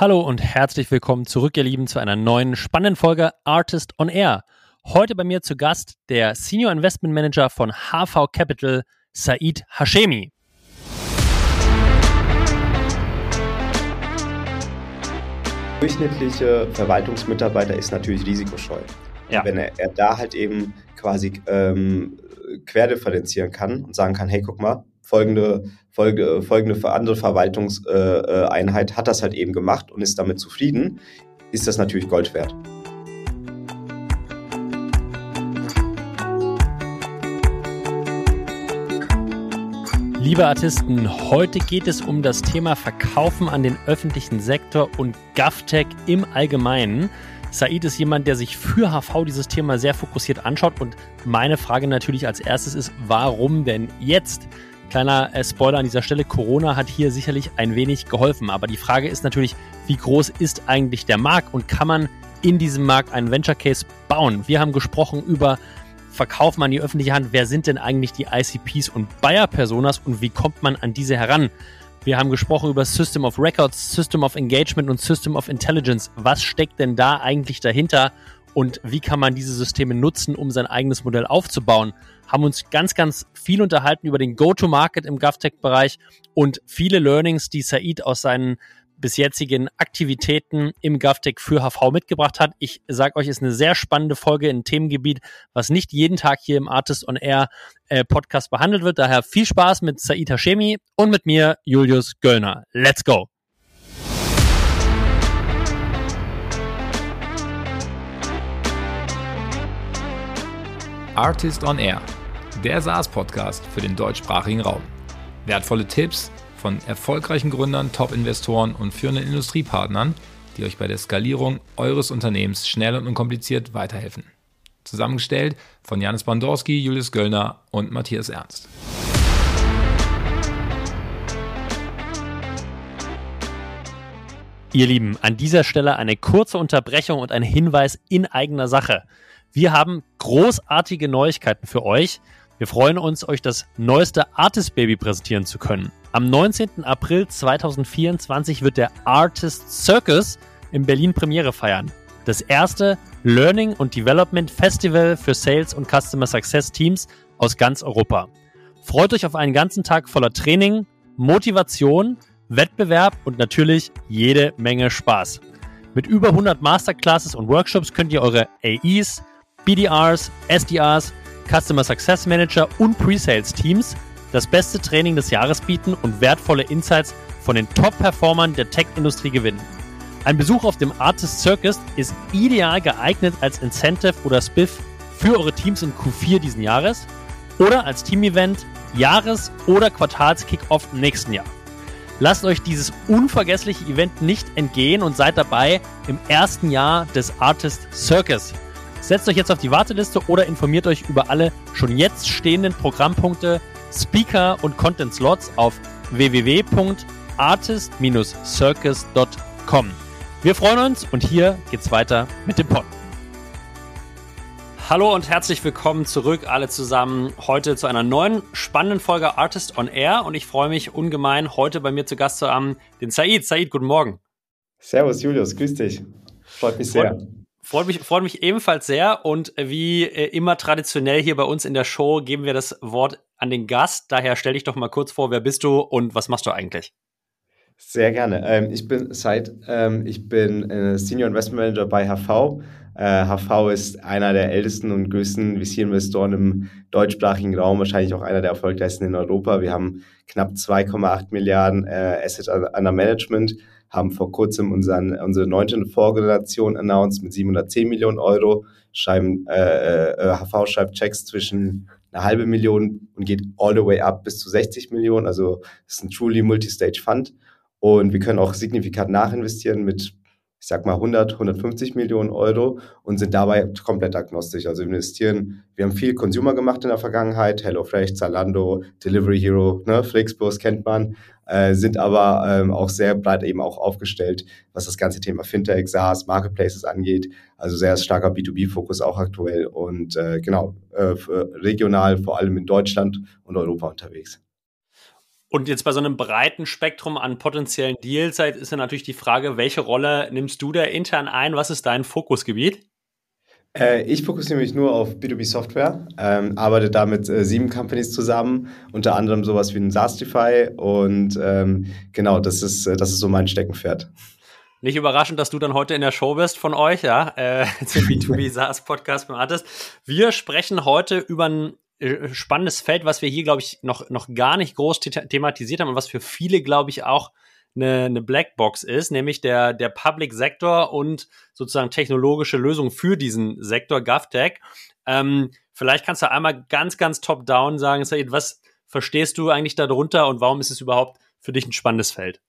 Hallo und herzlich willkommen zurück, ihr Lieben, zu einer neuen spannenden Folge Artist on Air. Heute bei mir zu Gast der Senior Investment Manager von HV Capital, Said Hashemi. durchschnittliche Verwaltungsmitarbeiter ist natürlich risikoscheu. Ja. Wenn er, er, da halt eben quasi ähm, querdifferenzieren kann und sagen kann, hey, guck mal, folgende, folgende, folgende andere Verwaltungseinheit hat das halt eben gemacht und ist damit zufrieden, ist das natürlich Gold wert. Liebe Artisten, heute geht es um das Thema Verkaufen an den öffentlichen Sektor und GovTech im Allgemeinen. Said ist jemand, der sich für HV dieses Thema sehr fokussiert anschaut und meine Frage natürlich als erstes ist, warum denn jetzt? Kleiner äh, Spoiler an dieser Stelle, Corona hat hier sicherlich ein wenig geholfen, aber die Frage ist natürlich, wie groß ist eigentlich der Markt und kann man in diesem Markt einen Venture Case bauen? Wir haben gesprochen über Verkaufen an die öffentliche Hand, wer sind denn eigentlich die ICPs und Buyer-Personas und wie kommt man an diese heran? Wir haben gesprochen über System of Records, System of Engagement und System of Intelligence. Was steckt denn da eigentlich dahinter und wie kann man diese Systeme nutzen, um sein eigenes Modell aufzubauen? Haben uns ganz, ganz viel unterhalten über den Go-to-Market im GovTech-Bereich und viele Learnings, die Said aus seinen bis jetzigen Aktivitäten im GovTech für HV mitgebracht hat. Ich sage euch, ist eine sehr spannende Folge in Themengebiet, was nicht jeden Tag hier im Artist on Air äh, Podcast behandelt wird. Daher viel Spaß mit Said Hashemi und mit mir, Julius Göllner. Let's go! Artist on Air, der SaaS-Podcast für den deutschsprachigen Raum. Wertvolle Tipps von erfolgreichen Gründern, Top-Investoren und führenden Industriepartnern, die euch bei der Skalierung eures Unternehmens schnell und unkompliziert weiterhelfen. Zusammengestellt von Janis Bandorski, Julius Göllner und Matthias Ernst. Ihr Lieben, an dieser Stelle eine kurze Unterbrechung und ein Hinweis in eigener Sache. Wir haben großartige Neuigkeiten für euch. Wir freuen uns, euch das neueste Artist Baby präsentieren zu können. Am 19. April 2024 wird der Artist Circus in Berlin Premiere feiern. Das erste Learning und Development Festival für Sales und Customer Success Teams aus ganz Europa. Freut euch auf einen ganzen Tag voller Training, Motivation, Wettbewerb und natürlich jede Menge Spaß. Mit über 100 Masterclasses und Workshops könnt ihr eure AEs, BDRs, SDRs, Customer Success Manager und Pre-Sales Teams das beste Training des Jahres bieten und wertvolle Insights von den Top-Performern der Tech-Industrie gewinnen. Ein Besuch auf dem Artist Circus ist ideal geeignet als Incentive oder Spiff für eure Teams in Q4 diesen Jahres oder als Team-Event, Jahres- oder Quartals-Kickoff nächsten Jahr. Lasst euch dieses unvergessliche Event nicht entgehen und seid dabei im ersten Jahr des Artist Circus. Setzt euch jetzt auf die Warteliste oder informiert euch über alle schon jetzt stehenden Programmpunkte, Speaker und Content Slots auf www.artist-circus.com. Wir freuen uns und hier geht's weiter mit dem Pod. Hallo und herzlich willkommen zurück alle zusammen heute zu einer neuen spannenden Folge Artist on Air und ich freue mich ungemein heute bei mir zu Gast zu haben den Said. Said, guten Morgen. Servus Julius, grüß dich. Freut mich sehr. Freut, Freut mich, freut mich ebenfalls sehr und wie äh, immer traditionell hier bei uns in der Show geben wir das Wort an den Gast. Daher stell dich doch mal kurz vor, wer bist du und was machst du eigentlich? Sehr gerne. Ähm, ich bin Said, ähm, ich bin äh, Senior Investment Manager bei HV. Äh, HV ist einer der ältesten und größten VC-Investoren im deutschsprachigen Raum, wahrscheinlich auch einer der erfolgreichsten in Europa. Wir haben knapp 2,8 Milliarden äh, Assets under Management haben vor kurzem unseren, unsere neunte Vorgeneration announced mit 710 Millionen Euro, schreiben, äh, äh, HV schreibt Checks zwischen eine halbe Million und geht all the way up bis zu 60 Millionen. Also ist ein truly Multistage Fund. Und wir können auch signifikant nachinvestieren mit ich sag mal 100, 150 Millionen Euro und sind dabei komplett agnostisch. Also investieren, wir haben viel Consumer gemacht in der Vergangenheit, HelloFresh, Zalando, Delivery Hero, ne, Flixbus kennt man, äh, sind aber ähm, auch sehr breit eben auch aufgestellt, was das ganze Thema Fintech, SaaS, Marketplaces angeht. Also sehr starker B2B-Fokus auch aktuell und äh, genau, äh, regional vor allem in Deutschland und Europa unterwegs. Und jetzt bei so einem breiten Spektrum an potenziellen Deals ist ja natürlich die Frage, welche Rolle nimmst du da intern ein? Was ist dein Fokusgebiet? Äh, ich fokussiere mich nur auf B2B-Software, ähm, arbeite da mit äh, sieben Companies zusammen, unter anderem sowas wie ein SaaStify und ähm, genau, das ist, äh, das ist so mein Steckenpferd. Nicht überraschend, dass du dann heute in der Show bist von euch, ja, äh, zum B2B SaaS Podcast beim Artist. Wir sprechen heute über ein äh, spannendes Feld, was wir hier, glaube ich, noch, noch gar nicht groß thematisiert haben und was für viele, glaube ich, auch eine, eine Blackbox ist, nämlich der, der Public Sektor und sozusagen technologische Lösungen für diesen Sektor, GovTech. Ähm, vielleicht kannst du einmal ganz, ganz top-down sagen, Said, was verstehst du eigentlich darunter und warum ist es überhaupt für dich ein spannendes Feld?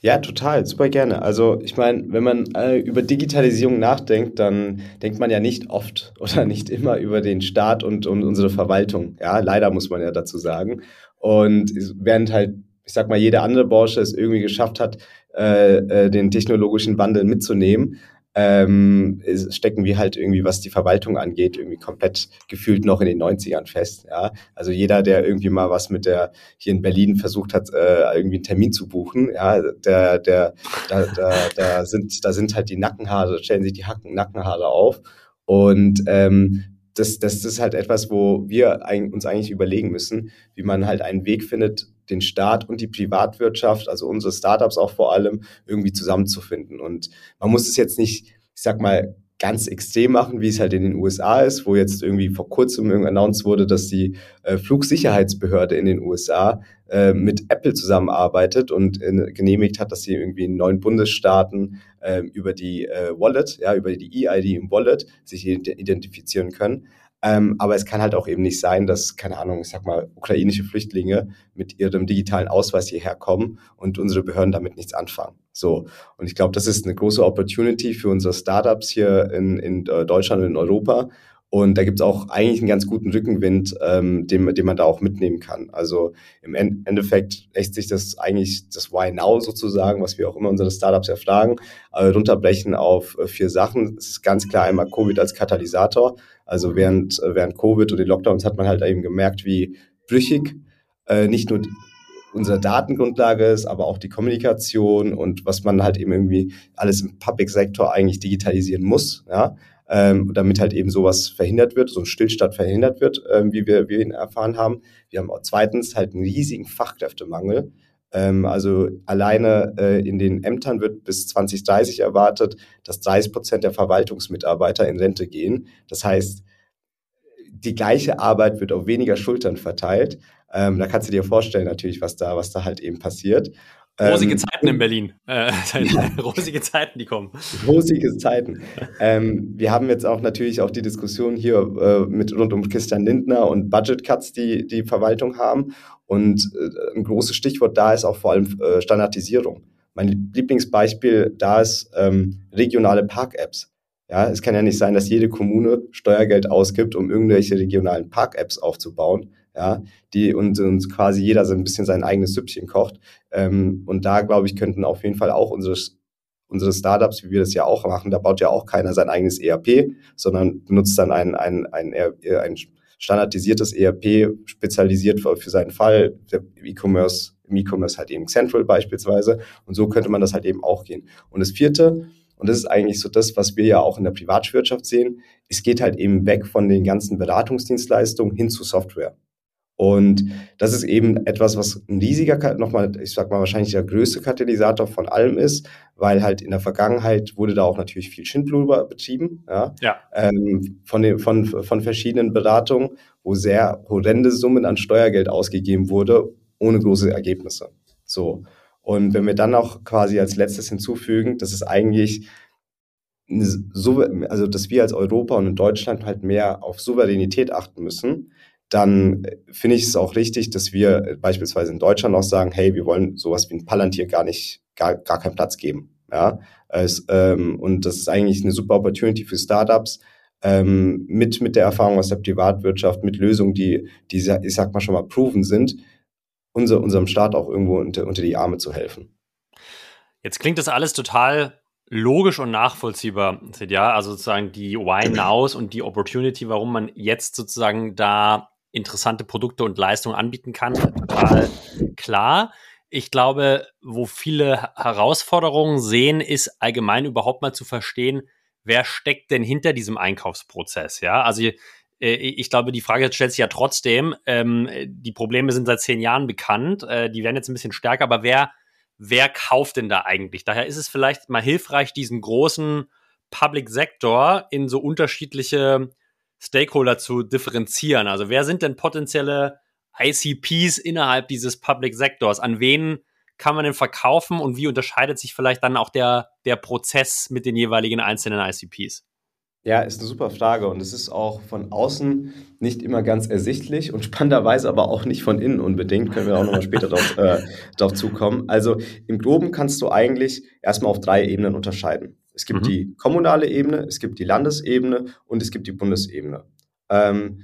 Ja, total, super gerne. Also ich meine, wenn man äh, über Digitalisierung nachdenkt, dann denkt man ja nicht oft oder nicht immer über den Staat und, und unsere Verwaltung. Ja, leider muss man ja dazu sagen. Und während halt, ich sag mal, jede andere Branche es irgendwie geschafft hat, äh, äh, den technologischen Wandel mitzunehmen, ähm, stecken wir halt irgendwie, was die Verwaltung angeht, irgendwie komplett gefühlt noch in den 90ern fest. Ja? Also jeder, der irgendwie mal was mit der hier in Berlin versucht hat, äh, irgendwie einen Termin zu buchen, ja, der, der, da, da, da sind, da sind halt die Nackenhaare, stellen sich die Hacken, Nackenhaare auf. Und ähm, das, das ist halt etwas, wo wir uns eigentlich überlegen müssen, wie man halt einen Weg findet, den Staat und die Privatwirtschaft, also unsere Startups auch vor allem, irgendwie zusammenzufinden. Und man muss es jetzt nicht, ich sag mal, ganz extrem machen, wie es halt in den USA ist, wo jetzt irgendwie vor kurzem announced wurde, dass die äh, Flugsicherheitsbehörde in den USA äh, mit Apple zusammenarbeitet und äh, genehmigt hat, dass sie irgendwie in neun Bundesstaaten äh, über die äh, Wallet, ja, über die EID im Wallet sich identifizieren können. Ähm, aber es kann halt auch eben nicht sein, dass, keine Ahnung, ich sag mal, ukrainische Flüchtlinge mit ihrem digitalen Ausweis hierher kommen und unsere Behörden damit nichts anfangen. So. Und ich glaube, das ist eine große Opportunity für unsere Startups hier in, in äh, Deutschland und in Europa. Und da gibt es auch eigentlich einen ganz guten Rückenwind, ähm, den, den man da auch mitnehmen kann. Also im Endeffekt lässt sich das eigentlich, das Why Now sozusagen, was wir auch immer unsere Startups erfragen, äh, runterbrechen auf äh, vier Sachen. Es ist ganz klar einmal Covid als Katalysator. Also während, äh, während Covid und den Lockdowns hat man halt eben gemerkt, wie brüchig äh, nicht nur unsere Datengrundlage ist, aber auch die Kommunikation und was man halt eben irgendwie alles im Public Sektor eigentlich digitalisieren muss, ja, ähm, damit halt eben sowas verhindert wird, so ein Stillstand verhindert wird, ähm, wie wir, wir ihn erfahren haben. Wir haben auch zweitens halt einen riesigen Fachkräftemangel. Ähm, also alleine äh, in den Ämtern wird bis 2030 erwartet, dass 30 Prozent der Verwaltungsmitarbeiter in Rente gehen. Das heißt, die gleiche Arbeit wird auf weniger Schultern verteilt. Ähm, da kannst du dir vorstellen natürlich, was da, was da halt eben passiert. Rosige ähm, Zeiten in Berlin. Äh, rosige Zeiten, die kommen. Rosige Zeiten. ähm, wir haben jetzt auch natürlich auch die Diskussion hier äh, mit rund um Christian Lindner und Budget Cuts, die die Verwaltung haben. Und äh, ein großes Stichwort da ist auch vor allem äh, Standardisierung. Mein Lieblingsbeispiel da ist ähm, regionale Park-Apps. Ja, es kann ja nicht sein, dass jede Kommune Steuergeld ausgibt, um irgendwelche regionalen Park-Apps aufzubauen, ja, die und, und quasi jeder so ein bisschen sein eigenes Süppchen kocht. Ähm, und da, glaube ich, könnten auf jeden Fall auch unsere, unsere Startups, wie wir das ja auch machen, da baut ja auch keiner sein eigenes ERP, sondern benutzt dann ein, ein, ein, ein, ein standardisiertes ERP, spezialisiert für, für seinen Fall, E-Commerce, im E-Commerce halt eben Central beispielsweise. Und so könnte man das halt eben auch gehen. Und das vierte, und das ist eigentlich so das, was wir ja auch in der Privatwirtschaft sehen, es geht halt eben weg von den ganzen Beratungsdienstleistungen hin zu Software. Und das ist eben etwas, was ein riesiger, nochmal, ich sag mal wahrscheinlich der größte Katalysator von allem ist, weil halt in der Vergangenheit wurde da auch natürlich viel Schindluder betrieben, ja, ja. Ähm, von, den, von, von verschiedenen Beratungen, wo sehr horrende Summen an Steuergeld ausgegeben wurde, ohne große Ergebnisse. So. Und wenn wir dann auch quasi als letztes hinzufügen, dass es eigentlich so, also dass wir als Europa und in Deutschland halt mehr auf Souveränität achten müssen, dann äh, finde ich es auch richtig, dass wir äh, beispielsweise in Deutschland auch sagen, hey, wir wollen sowas wie ein Palantir gar nicht, gar, gar keinen Platz geben. Ja, es, ähm, und das ist eigentlich eine super Opportunity für Startups, ähm, mit, mit der Erfahrung aus der Privatwirtschaft, mit Lösungen, die, die, ich sag mal schon mal proven sind, unser, unserem Staat auch irgendwo unter, unter die Arme zu helfen. Jetzt klingt das alles total logisch und nachvollziehbar, ja, also sozusagen die Why Nows und die Opportunity, warum man jetzt sozusagen da interessante Produkte und Leistungen anbieten kann, total klar. Ich glaube, wo viele Herausforderungen sehen, ist allgemein überhaupt mal zu verstehen, wer steckt denn hinter diesem Einkaufsprozess? Ja, also äh, ich glaube, die Frage stellt sich ja trotzdem. Ähm, die Probleme sind seit zehn Jahren bekannt. Äh, die werden jetzt ein bisschen stärker, aber wer, wer kauft denn da eigentlich? Daher ist es vielleicht mal hilfreich, diesen großen Public Sector in so unterschiedliche Stakeholder zu differenzieren. Also wer sind denn potenzielle ICPs innerhalb dieses Public Sectors? An wen kann man denn verkaufen und wie unterscheidet sich vielleicht dann auch der, der Prozess mit den jeweiligen einzelnen ICPs? Ja, ist eine super Frage und es ist auch von außen nicht immer ganz ersichtlich und spannenderweise aber auch nicht von innen unbedingt. Können wir auch nochmal später darauf, äh, zukommen. Also im Groben kannst du eigentlich erstmal auf drei Ebenen unterscheiden. Es gibt mhm. die kommunale Ebene, es gibt die Landesebene und es gibt die Bundesebene. Ähm,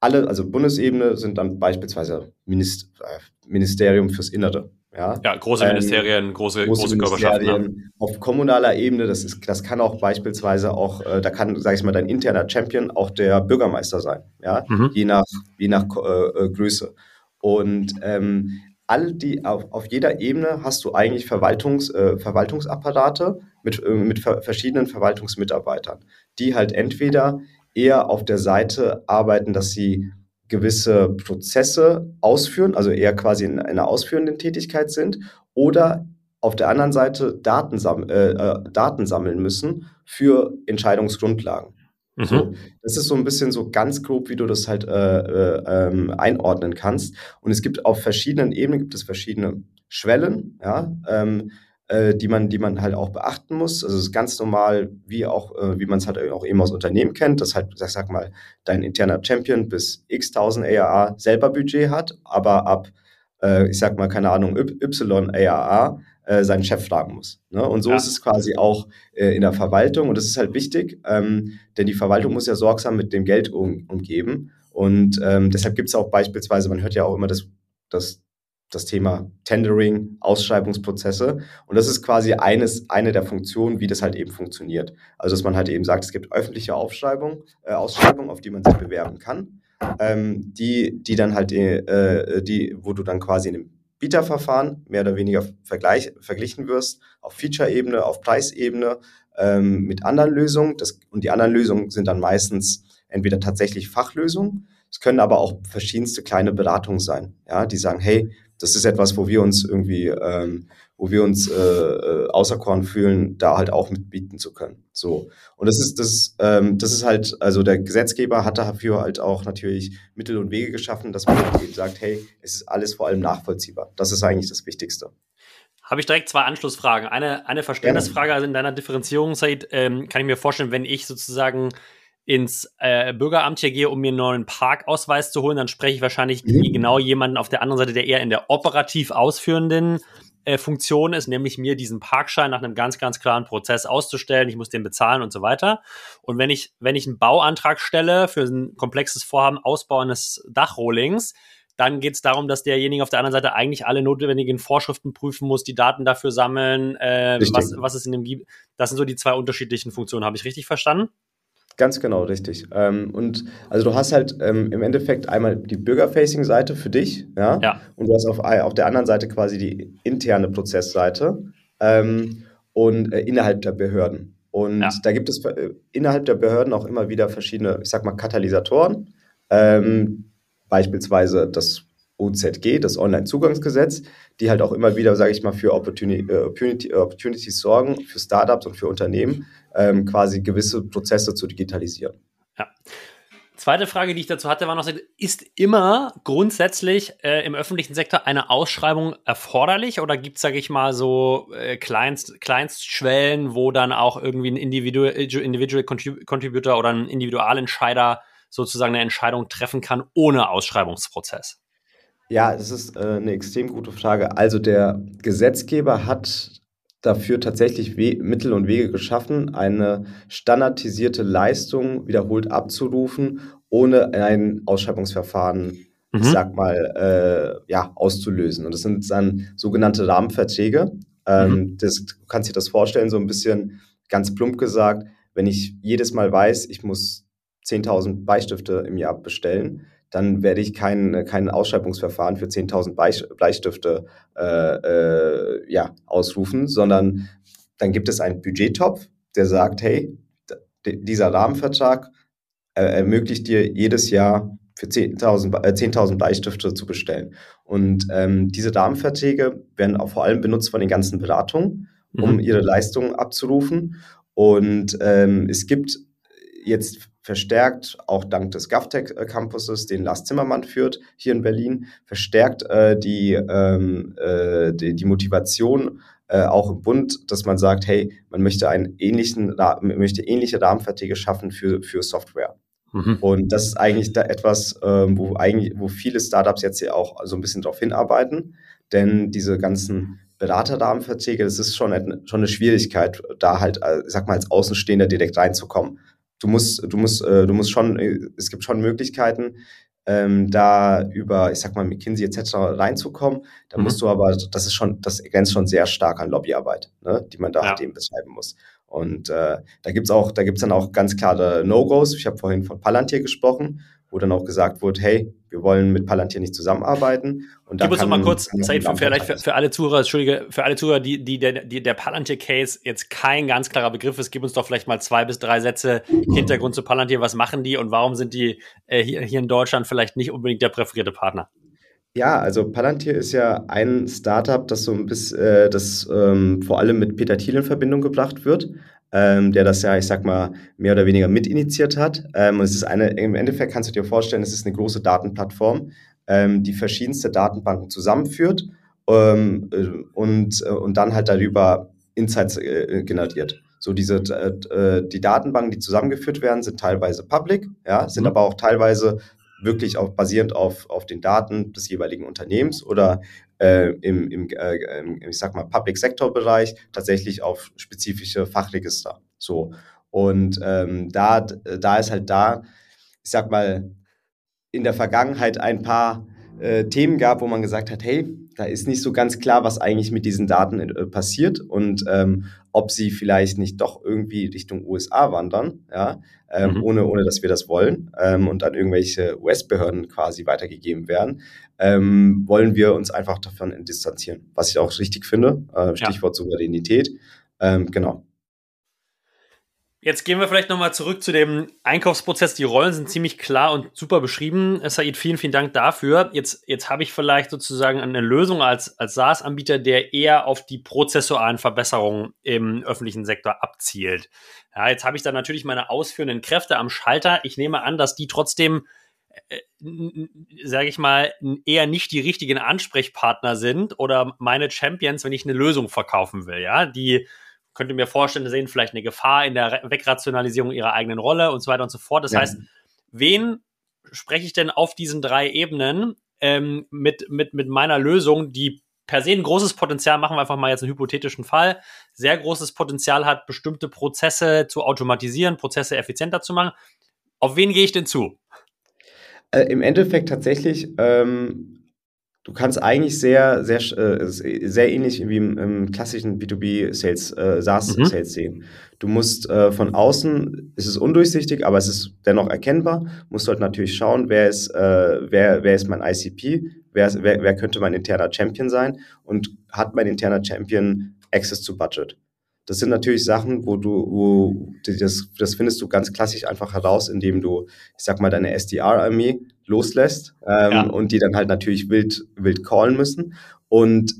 alle, also Bundesebene sind dann beispielsweise Minist äh, Ministerium fürs Innere. Ja, ja große ähm, Ministerien, große, große, große Körperschaften. Ne? Auf kommunaler Ebene, das, ist, das kann auch beispielsweise auch, äh, da kann, sage ich mal, dein interner Champion auch der Bürgermeister sein, ja, mhm. je nach, je nach äh, äh Größe. Und ähm, all die, auf, auf jeder Ebene hast du eigentlich Verwaltungs, äh, Verwaltungsapparate mit, äh, mit ver verschiedenen Verwaltungsmitarbeitern, die halt entweder eher auf der Seite arbeiten, dass sie gewisse Prozesse ausführen, also eher quasi in einer ausführenden Tätigkeit sind, oder auf der anderen Seite Daten, sam äh, äh, Daten sammeln müssen für Entscheidungsgrundlagen. Mhm. So, das ist so ein bisschen so ganz grob, wie du das halt äh, äh, ähm, einordnen kannst. Und es gibt auf verschiedenen Ebenen gibt es verschiedene Schwellen, ja, ähm, äh, die man, die man halt auch beachten muss. Also es ist ganz normal, wie auch, äh, wie man es halt auch eben aus Unternehmen kennt, dass halt, ich sag mal, dein interner Champion bis x tausend ARA selber Budget hat, aber ab, äh, ich sag mal, keine Ahnung, y ARA äh, seinen Chef fragen muss. Ne? Und so ja. ist es quasi auch äh, in der Verwaltung. Und das ist halt wichtig, ähm, denn die Verwaltung muss ja sorgsam mit dem Geld um, umgeben. Und ähm, deshalb gibt es auch beispielsweise, man hört ja auch immer das, das das Thema Tendering, Ausschreibungsprozesse. Und das ist quasi eines, eine der Funktionen, wie das halt eben funktioniert. Also, dass man halt eben sagt, es gibt öffentliche Aufschreibung, äh, Ausschreibungen, auf die man sich bewerben kann, ähm, die, die dann halt, äh, die, wo du dann quasi in einem Bieterverfahren mehr oder weniger vergleich, verglichen wirst, auf Feature-Ebene, auf Preisebene ähm, mit anderen Lösungen. Das, und die anderen Lösungen sind dann meistens entweder tatsächlich Fachlösungen, es können aber auch verschiedenste kleine Beratungen sein, ja, die sagen, hey, das ist etwas, wo wir uns irgendwie, ähm, wo wir uns äh, äh, auserkoren fühlen, da halt auch mitbieten zu können. So. Und das ist, das, ähm, das ist halt, also der Gesetzgeber hat dafür halt auch natürlich Mittel und Wege geschaffen, dass man eben sagt, hey, es ist alles vor allem nachvollziehbar. Das ist eigentlich das Wichtigste. Habe ich direkt zwei Anschlussfragen. Eine, eine Verständnisfrage, also in deiner Differenzierung, Said, ähm, kann ich mir vorstellen, wenn ich sozusagen ins äh, Bürgeramt hier gehe, um mir einen neuen Parkausweis zu holen, dann spreche ich wahrscheinlich mhm. genau jemanden auf der anderen Seite, der eher in der operativ ausführenden äh, Funktion ist, nämlich mir diesen Parkschein nach einem ganz, ganz klaren Prozess auszustellen. Ich muss den bezahlen und so weiter. Und wenn ich, wenn ich einen Bauantrag stelle für ein komplexes Vorhaben, Ausbau eines Dachrohlings, dann geht es darum, dass derjenige auf der anderen Seite eigentlich alle notwendigen Vorschriften prüfen muss, die Daten dafür sammeln, äh, was, was es in dem gibt. Das sind so die zwei unterschiedlichen Funktionen. Habe ich richtig verstanden? Ganz genau, richtig. Ähm, und also du hast halt ähm, im Endeffekt einmal die Bürger-Facing-Seite für dich, ja? ja. Und du hast auf, auf der anderen Seite quasi die interne Prozessseite ähm, und äh, innerhalb der Behörden. Und ja. da gibt es äh, innerhalb der Behörden auch immer wieder verschiedene, ich sag mal, Katalysatoren. Ähm, beispielsweise das OZG, das Online-Zugangsgesetz, die halt auch immer wieder, sage ich mal, für Opportunity, äh, Opportunity, Opportunities sorgen, für Startups und für Unternehmen, ähm, quasi gewisse Prozesse zu digitalisieren. Ja. Zweite Frage, die ich dazu hatte, war noch, ist immer grundsätzlich äh, im öffentlichen Sektor eine Ausschreibung erforderlich oder gibt es, sage ich mal, so äh, Kleinst, Kleinstschwellen, wo dann auch irgendwie ein Individual, Individual Contributor oder ein Individualentscheider sozusagen eine Entscheidung treffen kann ohne Ausschreibungsprozess? Ja, das ist äh, eine extrem gute Frage. Also der Gesetzgeber hat dafür tatsächlich We Mittel und Wege geschaffen, eine standardisierte Leistung wiederholt abzurufen, ohne ein Ausschreibungsverfahren, mhm. ich sag mal, äh, ja, auszulösen. Und das sind dann sogenannte Rahmenverträge. Ähm, mhm. das, du kannst dir das vorstellen, so ein bisschen ganz plump gesagt, wenn ich jedes Mal weiß, ich muss 10.000 Beistifte im Jahr bestellen, dann werde ich kein, kein Ausschreibungsverfahren für 10.000 Bleistifte äh, äh, ja, ausrufen, sondern dann gibt es einen Budgettopf, der sagt, hey, dieser Rahmenvertrag äh, ermöglicht dir jedes Jahr für 10.000 äh, 10 Bleistifte zu bestellen. Und ähm, diese Rahmenverträge werden auch vor allem benutzt von den ganzen Beratungen, um mhm. ihre Leistungen abzurufen. Und ähm, es gibt jetzt verstärkt, auch dank des GovTech Campuses, den Lars Zimmermann führt hier in Berlin, verstärkt äh, die, ähm, äh, die, die, Motivation äh, auch im Bund, dass man sagt, hey, man möchte einen ähnlichen, möchte ähnliche Rahmenverträge schaffen für, für Software. Mhm. Und das ist eigentlich da etwas, ähm, wo eigentlich, wo viele Startups jetzt hier auch so ein bisschen darauf hinarbeiten, denn diese ganzen Beraterrahmenverträge, das ist schon, schon eine Schwierigkeit, da halt, äh, sag mal, als Außenstehender direkt reinzukommen du musst, du musst, äh, du musst schon, äh, es gibt schon Möglichkeiten, ähm, da über, ich sag mal, McKinsey etc. reinzukommen. Da mhm. musst du aber, das ist schon, das grenzt schon sehr stark an Lobbyarbeit, ne, die man da ja. halt eben betreiben muss. Und äh, da gibt's auch, da gibt's dann auch ganz klare No-Gos. Ich habe vorhin von Palantir gesprochen wo dann auch gesagt wurde, hey, wir wollen mit Palantir nicht zusammenarbeiten. Und Gib uns noch mal kurz Zeit für, vielleicht für, für, alle Zuhörer, Entschuldige, für alle Zuhörer, die, die, der, die der Palantir-Case jetzt kein ganz klarer Begriff ist, gib uns doch vielleicht mal zwei bis drei Sätze Hintergrund zu Palantir. Was machen die und warum sind die äh, hier, hier in Deutschland vielleicht nicht unbedingt der präferierte Partner? Ja, also Palantir ist ja ein Startup, das so ein bisschen, äh, das ähm, vor allem mit Peter Thiel in Verbindung gebracht wird ähm, der das ja, ich sag mal, mehr oder weniger mitinitiiert hat. Ähm, und es ist eine, im Endeffekt kannst du dir vorstellen, es ist eine große Datenplattform, ähm, die verschiedenste Datenbanken zusammenführt ähm, äh, und, äh, und dann halt darüber Insights äh, generiert. So diese äh, die Datenbanken, die zusammengeführt werden, sind teilweise public, ja, sind mhm. aber auch teilweise wirklich auch basierend auf, auf den Daten des jeweiligen Unternehmens oder äh, im, im, äh, im, ich sag mal, Public Sector Bereich tatsächlich auf spezifische Fachregister. So. Und ähm, da, da ist halt da, ich sag mal, in der Vergangenheit ein paar äh, Themen gab, wo man gesagt hat, hey, da ist nicht so ganz klar, was eigentlich mit diesen Daten äh, passiert und ähm, ob sie vielleicht nicht doch irgendwie Richtung USA wandern, ja, ähm, mhm. ohne, ohne dass wir das wollen ähm, und an irgendwelche US-Behörden quasi weitergegeben werden, ähm, wollen wir uns einfach davon distanzieren, was ich auch richtig finde. Äh, Stichwort ja. Souveränität. Ähm, genau. Jetzt gehen wir vielleicht nochmal zurück zu dem Einkaufsprozess. Die Rollen sind ziemlich klar und super beschrieben. Said, vielen, vielen Dank dafür. Jetzt, jetzt habe ich vielleicht sozusagen eine Lösung als, als SaaS-Anbieter, der eher auf die prozessualen Verbesserungen im öffentlichen Sektor abzielt. Ja, jetzt habe ich da natürlich meine ausführenden Kräfte am Schalter. Ich nehme an, dass die trotzdem, äh, sage ich mal, eher nicht die richtigen Ansprechpartner sind oder meine Champions, wenn ich eine Lösung verkaufen will. Ja, die könnte mir vorstellen, sehen vielleicht eine Gefahr in der Wegrationalisierung ihrer eigenen Rolle und so weiter und so fort. Das ja. heißt, wen spreche ich denn auf diesen drei Ebenen ähm, mit, mit, mit meiner Lösung, die per se ein großes Potenzial, machen wir einfach mal jetzt einen hypothetischen Fall, sehr großes Potenzial hat, bestimmte Prozesse zu automatisieren, Prozesse effizienter zu machen. Auf wen gehe ich denn zu? Äh, Im Endeffekt tatsächlich ähm, du kannst eigentlich sehr, sehr, äh, sehr ähnlich wie im, im klassischen B2B-Sales, äh, SaaS-Sales mhm. sehen. Du musst äh, von außen, es ist undurchsichtig, aber es ist dennoch erkennbar, musst halt natürlich schauen, wer ist, äh, wer, wer ist mein ICP, wer, wer, wer könnte mein interner Champion sein und hat mein interner Champion Access to Budget. Das sind natürlich Sachen, wo du, wo das, das findest du ganz klassisch einfach heraus, indem du, ich sag mal, deine SDR-Armee loslässt ähm, ja. und die dann halt natürlich wild, wild callen müssen. Und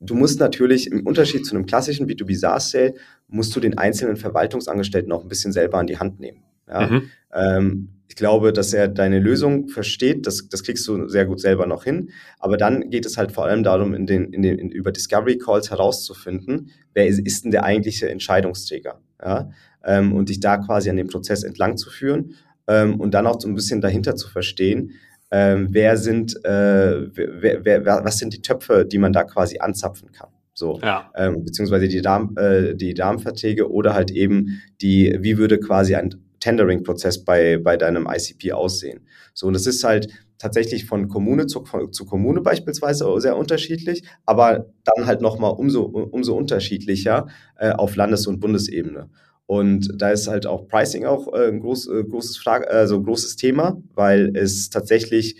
du musst natürlich im Unterschied zu einem klassischen B2B SaaS-Sale, musst du den einzelnen Verwaltungsangestellten auch ein bisschen selber an die Hand nehmen. Ja? Mhm. Ähm, ich glaube, dass er deine Lösung versteht, das, das kriegst du sehr gut selber noch hin. Aber dann geht es halt vor allem darum, in den, in den, in, über Discovery Calls herauszufinden, wer ist, ist denn der eigentliche Entscheidungsträger. Ja? Ähm, und dich da quasi an dem Prozess entlang zu führen ähm, und dann auch so ein bisschen dahinter zu verstehen, ähm, wer sind, äh, wer, wer, wer, was sind die Töpfe, die man da quasi anzapfen kann. So, ja. ähm, beziehungsweise die, Darm, äh, die Darmverträge oder halt eben die, wie würde quasi ein Tendering-Prozess bei, bei deinem ICP aussehen. So, und das ist halt tatsächlich von Kommune zu, zu Kommune beispielsweise sehr unterschiedlich, aber dann halt nochmal umso, umso unterschiedlicher äh, auf Landes- und Bundesebene. Und da ist halt auch Pricing auch äh, ein groß, äh, großes, Frage, also großes Thema, weil es tatsächlich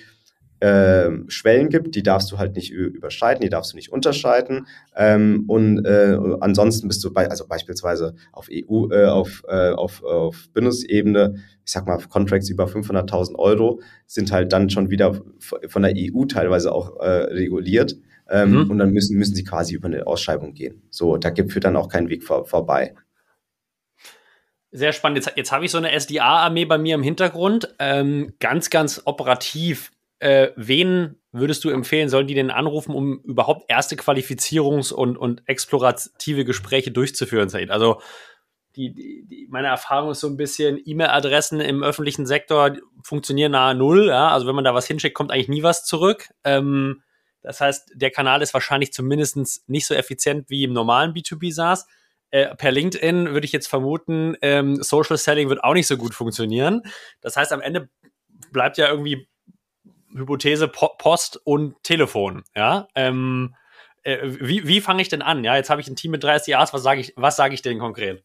äh, Schwellen gibt, die darfst du halt nicht überschreiten, die darfst du nicht unterschreiten. Ähm, und äh, ansonsten bist du bei, also beispielsweise auf EU, äh, auf, äh, auf, auf Bundesebene, ich sag mal, Contracts über 500.000 Euro sind halt dann schon wieder von der EU teilweise auch äh, reguliert. Ähm, mhm. Und dann müssen, müssen sie quasi über eine Ausschreibung gehen. So, da gibt führt dann auch kein Weg vor, vorbei. Sehr spannend. Jetzt, jetzt habe ich so eine SDA-Armee bei mir im Hintergrund. Ähm, ganz, ganz operativ. Äh, wen würdest du empfehlen, sollen die denn anrufen, um überhaupt erste Qualifizierungs- und, und explorative Gespräche durchzuführen, Said? Also die, die, meine Erfahrung ist so ein bisschen, E-Mail-Adressen im öffentlichen Sektor funktionieren nahe Null. Ja? Also wenn man da was hinschickt, kommt eigentlich nie was zurück. Ähm, das heißt, der Kanal ist wahrscheinlich zumindest nicht so effizient wie im normalen B2B-SaaS. Äh, per LinkedIn würde ich jetzt vermuten, ähm, Social Selling wird auch nicht so gut funktionieren. Das heißt, am Ende bleibt ja irgendwie Hypothese po Post und Telefon. Ja. Ähm, äh, wie wie fange ich denn an? Ja, jetzt habe ich ein Team mit 30 Jahres. Was sage ich, was sage ich denn konkret?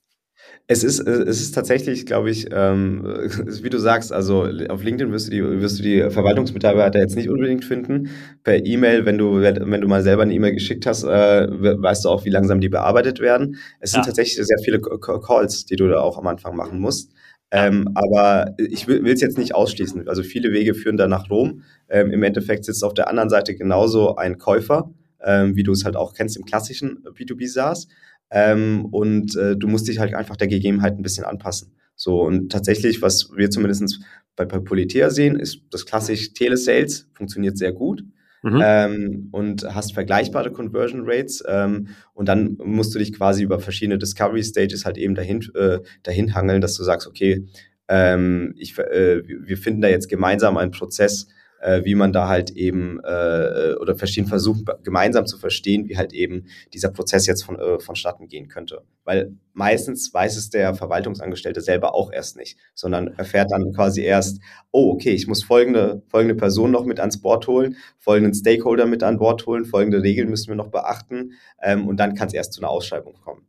Es ist, äh, es ist tatsächlich, glaube ich, ähm, wie du sagst, also auf LinkedIn wirst du die, wirst du die Verwaltungsmitarbeiter jetzt nicht unbedingt finden. Per E-Mail, wenn du, wenn du mal selber eine E-Mail geschickt hast, äh, weißt du auch, wie langsam die bearbeitet werden. Es sind tatsächlich sehr viele Calls, die du da auch am Anfang machen musst. Ähm, aber ich will es jetzt nicht ausschließen. Also viele Wege führen da nach Rom. Ähm, Im Endeffekt sitzt auf der anderen Seite genauso ein Käufer, ähm, wie du es halt auch kennst im klassischen B2B SaaS. Ähm, und äh, du musst dich halt einfach der Gegebenheit ein bisschen anpassen. So, und tatsächlich, was wir zumindest bei, bei Politea sehen, ist das klassisch Telesales, funktioniert sehr gut. Mhm. Ähm, und hast vergleichbare Conversion Rates ähm, und dann musst du dich quasi über verschiedene Discovery Stages halt eben dahin, äh, dahin hangeln, dass du sagst, okay, ähm, ich, äh, wir finden da jetzt gemeinsam einen Prozess, äh, wie man da halt eben äh, oder verschieden versuchen, gemeinsam zu verstehen, wie halt eben dieser Prozess jetzt von, äh, vonstatten gehen könnte. Weil meistens weiß es der Verwaltungsangestellte selber auch erst nicht, sondern erfährt dann quasi erst, oh, okay, ich muss folgende, folgende Person noch mit ans Board holen, folgenden Stakeholder mit an Bord holen, folgende Regeln müssen wir noch beachten ähm, und dann kann es erst zu einer Ausschreibung kommen.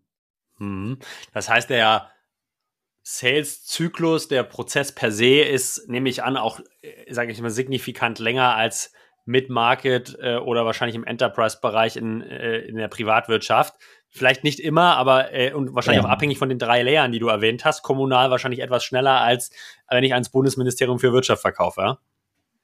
Mhm. Das heißt, der Sales-Zyklus, der Prozess per se ist, nehme ich an, auch, äh, sage ich mal, signifikant länger als Mid-Market äh, oder wahrscheinlich im Enterprise-Bereich in, äh, in der Privatwirtschaft. Vielleicht nicht immer, aber äh, und wahrscheinlich ja. auch abhängig von den drei Layern, die du erwähnt hast. Kommunal wahrscheinlich etwas schneller, als wenn ich ans Bundesministerium für Wirtschaft verkaufe. Ja?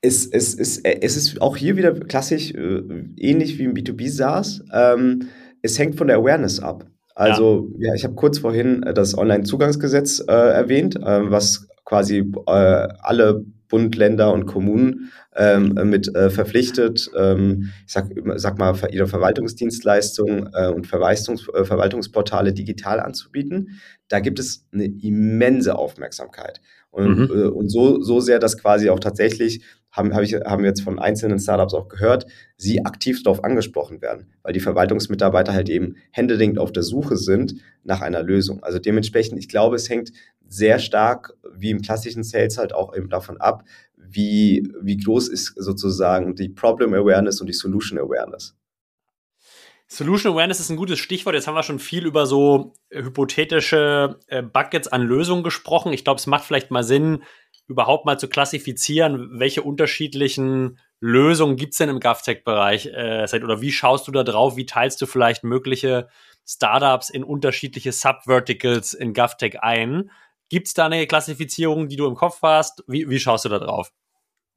Es, es, es, es ist auch hier wieder klassisch äh, ähnlich wie im B2B SaaS. Ähm, es hängt von der Awareness ab. Also, ja, ja ich habe kurz vorhin äh, das Onlinezugangsgesetz äh, erwähnt, äh, was quasi äh, alle Bund, Länder und Kommunen ähm, mit äh, verpflichtet, ähm, ich sag, sag mal, ihre Verwaltungsdienstleistungen äh, und Verwaltungs äh, Verwaltungsportale digital anzubieten. Da gibt es eine immense Aufmerksamkeit. Und, mhm. Äh, und so, so sehr, dass quasi auch tatsächlich haben, hab ich, haben wir jetzt von einzelnen Startups auch gehört, sie aktiv darauf angesprochen werden, weil die Verwaltungsmitarbeiter halt eben händeringend auf der Suche sind nach einer Lösung. Also dementsprechend, ich glaube, es hängt sehr stark, wie im klassischen Sales halt auch eben davon ab, wie, wie groß ist sozusagen die Problem Awareness und die Solution Awareness. Solution Awareness ist ein gutes Stichwort. Jetzt haben wir schon viel über so hypothetische äh, Buckets an Lösungen gesprochen. Ich glaube, es macht vielleicht mal Sinn, überhaupt mal zu klassifizieren, welche unterschiedlichen Lösungen gibt es denn im GovTech-Bereich? Äh, oder wie schaust du da drauf? Wie teilst du vielleicht mögliche Startups in unterschiedliche Subverticals in GovTech ein? Gibt es da eine Klassifizierung, die du im Kopf hast? Wie, wie schaust du da drauf?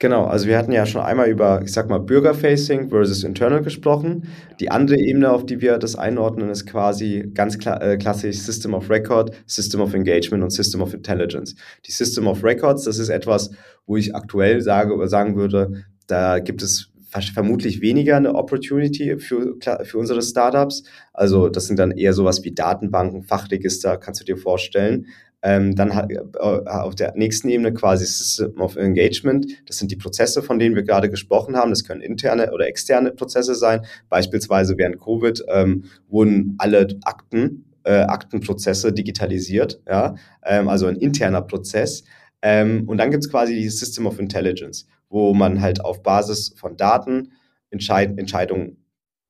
Genau, also wir hatten ja schon einmal über, ich sag mal, Bürgerfacing versus Internal gesprochen. Die andere Ebene, auf die wir das einordnen, ist quasi ganz kla äh, klassisch System of Record, System of Engagement und System of Intelligence. Die System of Records, das ist etwas, wo ich aktuell sage, sagen würde, da gibt es vermutlich weniger eine Opportunity für, für unsere Startups. Also das sind dann eher sowas wie Datenbanken, Fachregister, kannst du dir vorstellen. Ähm, dann äh, auf der nächsten Ebene quasi System of Engagement. Das sind die Prozesse, von denen wir gerade gesprochen haben. Das können interne oder externe Prozesse sein. Beispielsweise während Covid ähm, wurden alle Akten, äh, Aktenprozesse digitalisiert. Ja? Ähm, also ein interner Prozess. Ähm, und dann gibt es quasi die System of Intelligence, wo man halt auf Basis von Daten Entscheid Entscheidungen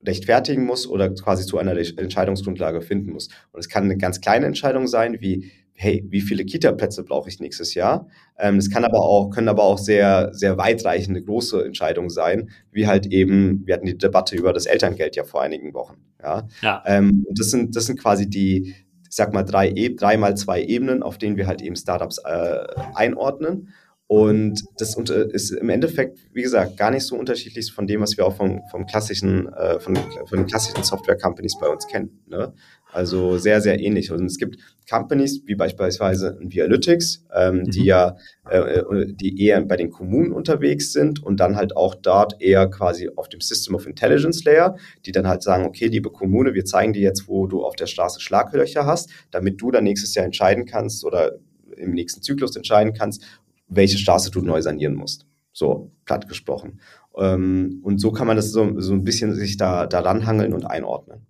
rechtfertigen muss oder quasi zu einer Entscheidungsgrundlage finden muss. Und es kann eine ganz kleine Entscheidung sein, wie hey, wie viele Kita-Plätze brauche ich nächstes Jahr? Ähm, das kann aber auch, können aber auch sehr, sehr weitreichende, große Entscheidungen sein, wie halt eben, wir hatten die Debatte über das Elterngeld ja vor einigen Wochen. Ja. ja. Ähm, das sind, das sind quasi die, ich sag mal, drei, e, drei mal zwei Ebenen, auf denen wir halt eben Startups äh, einordnen. Und das ist im Endeffekt, wie gesagt, gar nicht so unterschiedlich von dem, was wir auch vom, vom klassischen, äh, von, von den klassischen Software-Companies bei uns kennen. Ne? Also sehr, sehr ähnlich. Und es gibt Companies wie beispielsweise Vialytics, ähm, mhm. die ja, äh, die eher bei den Kommunen unterwegs sind und dann halt auch dort eher quasi auf dem System of Intelligence Layer, die dann halt sagen, okay, liebe Kommune, wir zeigen dir jetzt, wo du auf der Straße Schlaglöcher hast, damit du dann nächstes Jahr entscheiden kannst oder im nächsten Zyklus entscheiden kannst, welche Straße du neu sanieren musst. So platt gesprochen. Ähm, und so kann man das so, so ein bisschen sich da daran hangeln und einordnen.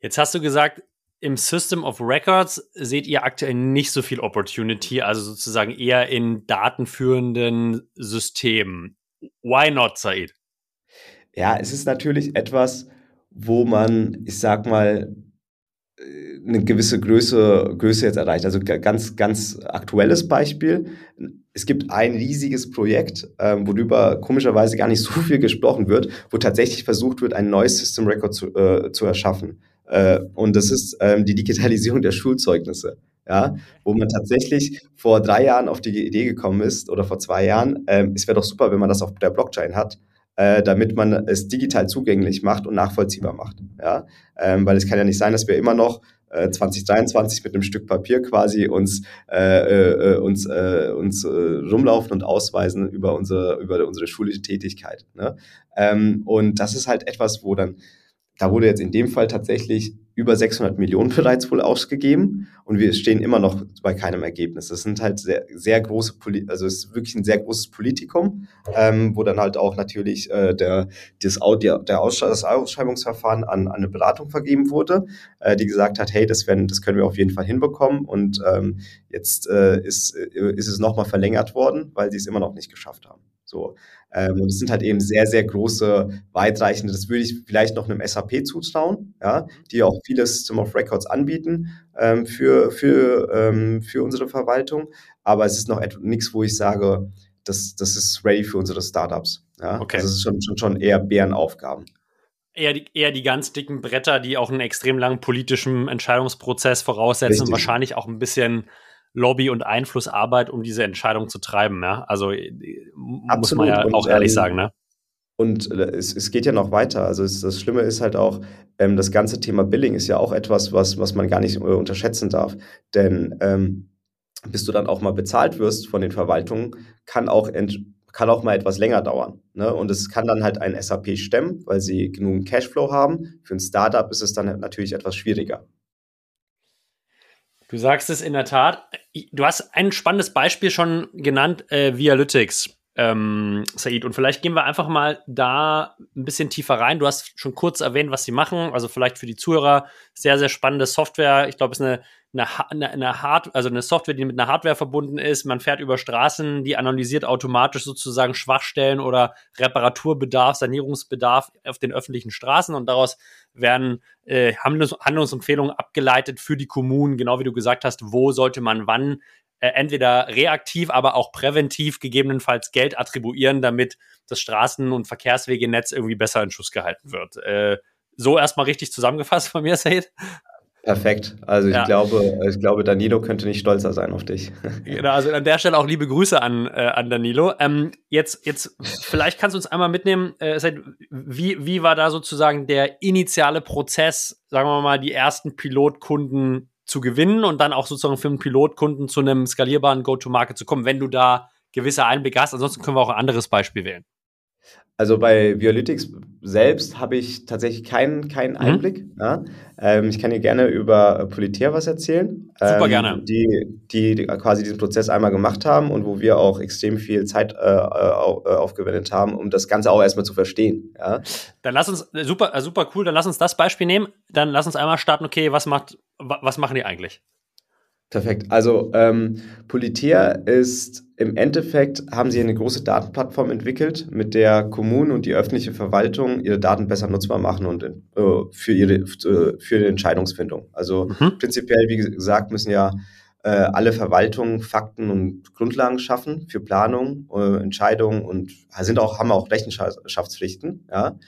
Jetzt hast du gesagt, im System of Records seht ihr aktuell nicht so viel Opportunity, also sozusagen eher in datenführenden Systemen. Why not, Said? Ja, es ist natürlich etwas, wo man, ich sag mal, eine gewisse Größe, Größe jetzt erreicht. Also ganz, ganz aktuelles Beispiel. Es gibt ein riesiges Projekt, ähm, worüber komischerweise gar nicht so viel gesprochen wird, wo tatsächlich versucht wird, ein neues System Record zu, äh, zu erschaffen. Äh, und das ist ähm, die Digitalisierung der Schulzeugnisse. Ja, wo man tatsächlich vor drei Jahren auf die Idee gekommen ist oder vor zwei Jahren, ähm, es wäre doch super, wenn man das auf der Blockchain hat äh, damit man es digital zugänglich macht und nachvollziehbar macht. Ja? Ähm, weil es kann ja nicht sein, dass wir immer noch äh, 2023 mit einem Stück Papier quasi uns, äh, äh, uns, äh, uns äh, rumlaufen und ausweisen über unsere, über unsere schulische Tätigkeit. Ne? Ähm, und das ist halt etwas, wo dann da wurde jetzt in dem Fall tatsächlich über 600 Millionen bereits wohl ausgegeben und wir stehen immer noch bei keinem Ergebnis. Das sind halt sehr, sehr große, Poli also es ist wirklich ein sehr großes Politikum, ähm, wo dann halt auch natürlich äh, der, das, der, der Aussch das Ausschreibungsverfahren an, an eine Beratung vergeben wurde, äh, die gesagt hat, hey, das, werden, das können wir auf jeden Fall hinbekommen und ähm, jetzt äh, ist, äh, ist es nochmal verlängert worden, weil sie es immer noch nicht geschafft haben. So. Ähm, und es sind halt eben sehr, sehr große, weitreichende, das würde ich vielleicht noch einem SAP zutrauen, ja, die auch vieles zum of Records anbieten ähm, für, für, ähm, für unsere Verwaltung. Aber es ist noch nichts, wo ich sage, das, das ist ready für unsere Startups. Ja? Okay. Also es ist schon, schon, schon eher Bärenaufgaben. Eher die, eher die ganz dicken Bretter, die auch einen extrem langen politischen Entscheidungsprozess voraussetzen Richtig. und wahrscheinlich auch ein bisschen Lobby- und Einflussarbeit, um diese Entscheidung zu treiben. Ja? Also Absolut. muss man ja und, auch ehrlich ähm, sagen. Ne? Und äh, es, es geht ja noch weiter. Also es, das Schlimme ist halt auch, ähm, das ganze Thema Billing ist ja auch etwas, was, was man gar nicht äh, unterschätzen darf. Denn ähm, bis du dann auch mal bezahlt wirst von den Verwaltungen, kann auch, kann auch mal etwas länger dauern. Ne? Und es kann dann halt ein SAP stemmen, weil sie genug Cashflow haben. Für ein Startup ist es dann natürlich etwas schwieriger. Du sagst es in der Tat. Du hast ein spannendes Beispiel schon genannt, äh, Vialytics, ähm, Said. Und vielleicht gehen wir einfach mal da ein bisschen tiefer rein. Du hast schon kurz erwähnt, was sie machen. Also vielleicht für die Zuhörer sehr, sehr spannende Software. Ich glaube, es ist eine eine, eine Hard also eine Software, die mit einer Hardware verbunden ist. Man fährt über Straßen, die analysiert automatisch sozusagen Schwachstellen oder Reparaturbedarf, Sanierungsbedarf auf den öffentlichen Straßen und daraus werden äh, Handlungs Handlungsempfehlungen abgeleitet für die Kommunen, genau wie du gesagt hast, wo sollte man wann äh, entweder reaktiv, aber auch präventiv gegebenenfalls Geld attribuieren, damit das Straßen- und Verkehrswegenetz irgendwie besser in Schuss gehalten wird. Äh, so erstmal richtig zusammengefasst von mir, Said? Perfekt. Also ich ja. glaube, ich glaube, Danilo könnte nicht stolzer sein auf dich. Genau, also an der Stelle auch liebe Grüße an, äh, an Danilo. Ähm, jetzt, jetzt, vielleicht kannst du uns einmal mitnehmen, äh, wie, wie war da sozusagen der initiale Prozess, sagen wir mal, die ersten Pilotkunden zu gewinnen und dann auch sozusagen für einen Pilotkunden zu einem skalierbaren Go-to-Market zu kommen, wenn du da gewisse Einblicke hast. Ansonsten können wir auch ein anderes Beispiel wählen. Also bei Violytics selbst habe ich tatsächlich keinen, keinen mhm. Einblick. Ja. Ähm, ich kann dir gerne über Politär was erzählen. Super ähm, gerne. Die, die, quasi diesen Prozess einmal gemacht haben und wo wir auch extrem viel Zeit äh, äh, äh aufgewendet haben, um das Ganze auch erstmal zu verstehen. Ja. Dann lass uns, super, super cool, dann lass uns das Beispiel nehmen. Dann lass uns einmal starten, okay, was macht, was machen die eigentlich? Perfekt. Also ähm, Politier ist im Endeffekt, haben sie eine große Datenplattform entwickelt, mit der Kommunen und die öffentliche Verwaltung ihre Daten besser nutzbar machen und äh, für ihre äh, für die Entscheidungsfindung. Also mhm. prinzipiell, wie gesagt, müssen ja äh, alle Verwaltungen Fakten und Grundlagen schaffen für Planung, äh, Entscheidungen und sind auch, haben auch Rechenschaftspflichten, ja.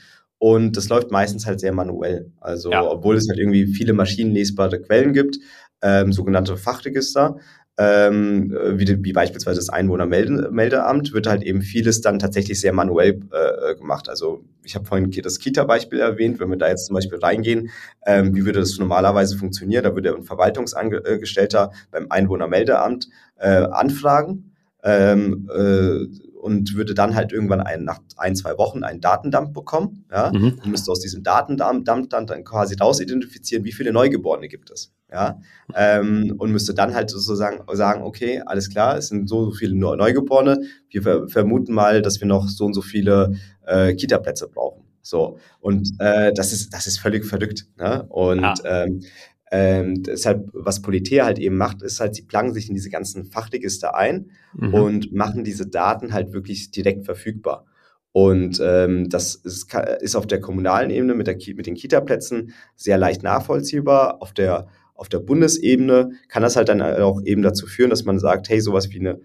Und das läuft meistens halt sehr manuell. Also, ja. obwohl es halt irgendwie viele maschinenlesbare Quellen gibt, ähm, sogenannte Fachregister, ähm, wie, wie, beispielsweise das Einwohnermeldeamt, wird halt eben vieles dann tatsächlich sehr manuell äh, gemacht. Also ich habe vorhin das Kita-Beispiel erwähnt, wenn wir da jetzt zum Beispiel reingehen, ähm, wie würde das normalerweise funktionieren? Da würde ein Verwaltungsangestellter beim Einwohnermeldeamt äh, anfragen. Ähm, äh, und würde dann halt irgendwann ein, nach ein, zwei Wochen einen Datendump bekommen. Ja? Mhm. Und müsste aus diesem Datendump dann, dann quasi rausidentifizieren, wie viele Neugeborene gibt es. Ja? Ähm, und müsste dann halt sozusagen sagen, okay, alles klar, es sind so, so viele Neugeborene. Wir ver vermuten mal, dass wir noch so und so viele äh, Kita-Plätze brauchen. So. Und äh, das ist, das ist völlig verrückt. Ne? Und ja. ähm, ähm, deshalb, was Politär halt eben macht, ist halt, sie plagen sich in diese ganzen Fachregister ein mhm. und machen diese Daten halt wirklich direkt verfügbar. Und ähm, das ist, ist auf der kommunalen Ebene mit, der, mit den Kita-Plätzen sehr leicht nachvollziehbar. Auf der, auf der Bundesebene kann das halt dann auch eben dazu führen, dass man sagt, hey, sowas wie eine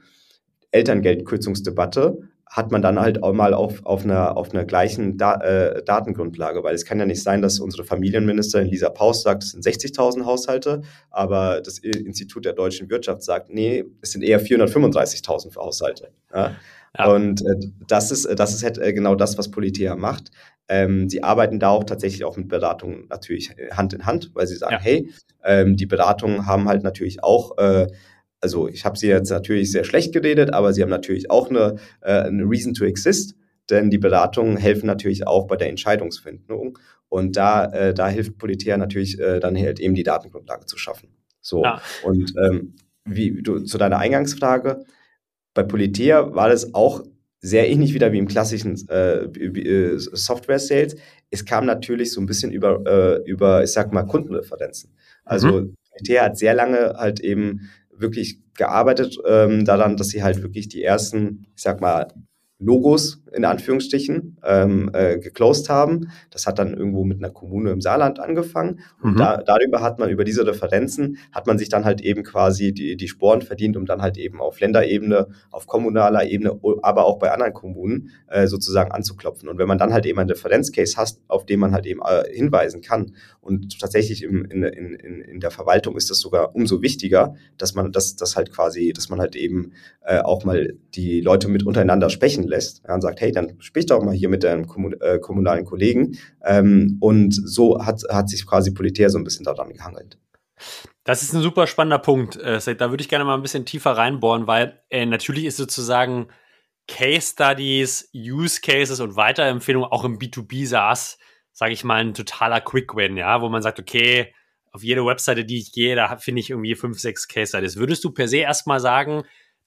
Elterngeldkürzungsdebatte hat man dann halt auch mal auf, auf, einer, auf einer gleichen da äh, Datengrundlage, weil es kann ja nicht sein, dass unsere Familienministerin Lisa Paus sagt, es sind 60.000 Haushalte, aber das Institut der deutschen Wirtschaft sagt, nee, es sind eher 435.000 Haushalte. Ja? Ja. Und äh, das ist, das ist halt, äh, genau das, was Politia macht. Ähm, sie arbeiten da auch tatsächlich auch mit Beratungen natürlich Hand in Hand, weil sie sagen, ja. hey, ähm, die Beratungen haben halt natürlich auch äh, also ich habe sie jetzt natürlich sehr schlecht geredet, aber sie haben natürlich auch eine, äh, eine Reason to exist, denn die Beratungen helfen natürlich auch bei der Entscheidungsfindung. Und da, äh, da hilft Politär natürlich äh, dann halt eben die Datengrundlage zu schaffen. So. Ja. Und ähm, wie du zu deiner Eingangsfrage, bei Politär war das auch sehr ähnlich wieder wie im klassischen äh, äh, Software-Sales. Es kam natürlich so ein bisschen über, äh, über ich sag mal, Kundenreferenzen. Also mhm. Politär hat sehr lange halt eben wirklich gearbeitet ähm, daran, dass sie halt wirklich die ersten, ich sag mal, Logos in Anführungsstrichen ähm, äh, geclosed haben. Das hat dann irgendwo mit einer Kommune im Saarland angefangen. Und mhm. da, darüber hat man, über diese Referenzen, hat man sich dann halt eben quasi die, die Sporen verdient, um dann halt eben auf Länderebene, auf kommunaler Ebene, aber auch bei anderen Kommunen äh, sozusagen anzuklopfen. Und wenn man dann halt eben einen Referenzcase hat, auf den man halt eben äh, hinweisen kann und tatsächlich im, in, in, in der Verwaltung ist das sogar umso wichtiger, dass man das, das halt quasi, dass man halt eben äh, auch mal die Leute mit untereinander sprechen lässt ja, und sagt, hey, dann sprich doch mal hier mit deinem äh, kommunalen Kollegen. Ähm, und so hat, hat sich quasi Politär so ein bisschen daran gehangelt. Das ist ein super spannender Punkt. Äh, da würde ich gerne mal ein bisschen tiefer reinbohren, weil äh, natürlich ist sozusagen Case Studies, Use Cases und Weiterempfehlungen auch im B2B SaaS, sage ich mal, ein totaler Quick Win, ja, wo man sagt, okay, auf jede Webseite, die ich gehe, da finde ich irgendwie fünf, sechs Case Studies. Würdest du per se erstmal sagen,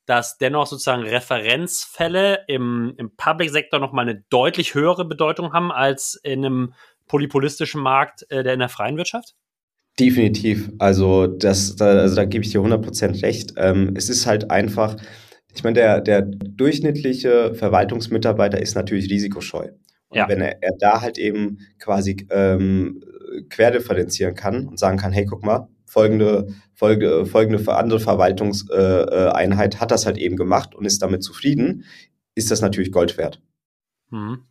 dass dennoch sozusagen Referenzfälle im, im Public-Sektor nochmal eine deutlich höhere Bedeutung haben als in einem polypolistischen Markt äh, der in der freien Wirtschaft? Definitiv. Also, das, da, also da gebe ich dir 100% recht. Ähm, es ist halt einfach, ich meine, der, der durchschnittliche Verwaltungsmitarbeiter ist natürlich risikoscheu. Und ja. wenn er, er da halt eben quasi ähm, querdifferenzieren kann und sagen kann, hey, guck mal, folgende, folge, folgende andere Verwaltungseinheit äh, hat das halt eben gemacht und ist damit zufrieden, ist das natürlich Gold wert. Mhm.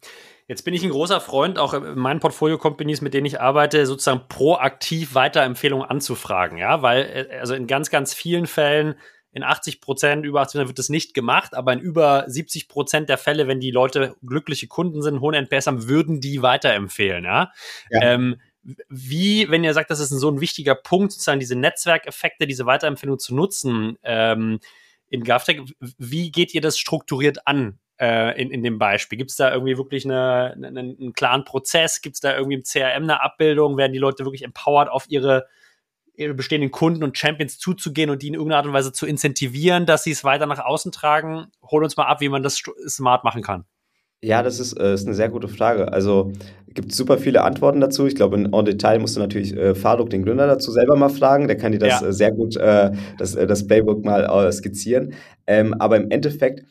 Jetzt bin ich ein großer Freund, auch in meinen Portfolio-Companies, mit denen ich arbeite, sozusagen proaktiv Weiterempfehlungen anzufragen, ja, weil, äh, also in ganz, ganz vielen Fällen, in 80 Prozent, über 80 Prozent wird das nicht gemacht, aber in über 70 Prozent der Fälle, wenn die Leute glückliche Kunden sind, hohen NPS haben, würden die weiterempfehlen, ja. ja. Ähm, wie, wenn ihr sagt, das ist so ein wichtiger Punkt, sozusagen diese Netzwerkeffekte, diese Weiterempfehlung zu nutzen ähm, in GovTech, wie geht ihr das strukturiert an äh, in, in dem Beispiel? Gibt es da irgendwie wirklich eine, eine, einen klaren Prozess? Gibt es da irgendwie im CRM eine Abbildung? Werden die Leute wirklich empowered auf ihre ihre bestehenden Kunden und Champions zuzugehen und die in irgendeiner Art und Weise zu incentivieren, dass sie es weiter nach außen tragen? Hol uns mal ab, wie man das smart machen kann. Ja, das ist, äh, ist eine sehr gute Frage. Also gibt super viele Antworten dazu. Ich glaube, in en Detail musst du natürlich äh, Faruk, den Gründer, dazu selber mal fragen. Der kann dir das ja. äh, sehr gut, äh, das, äh, das Playbook mal äh, skizzieren. Ähm, aber im Endeffekt,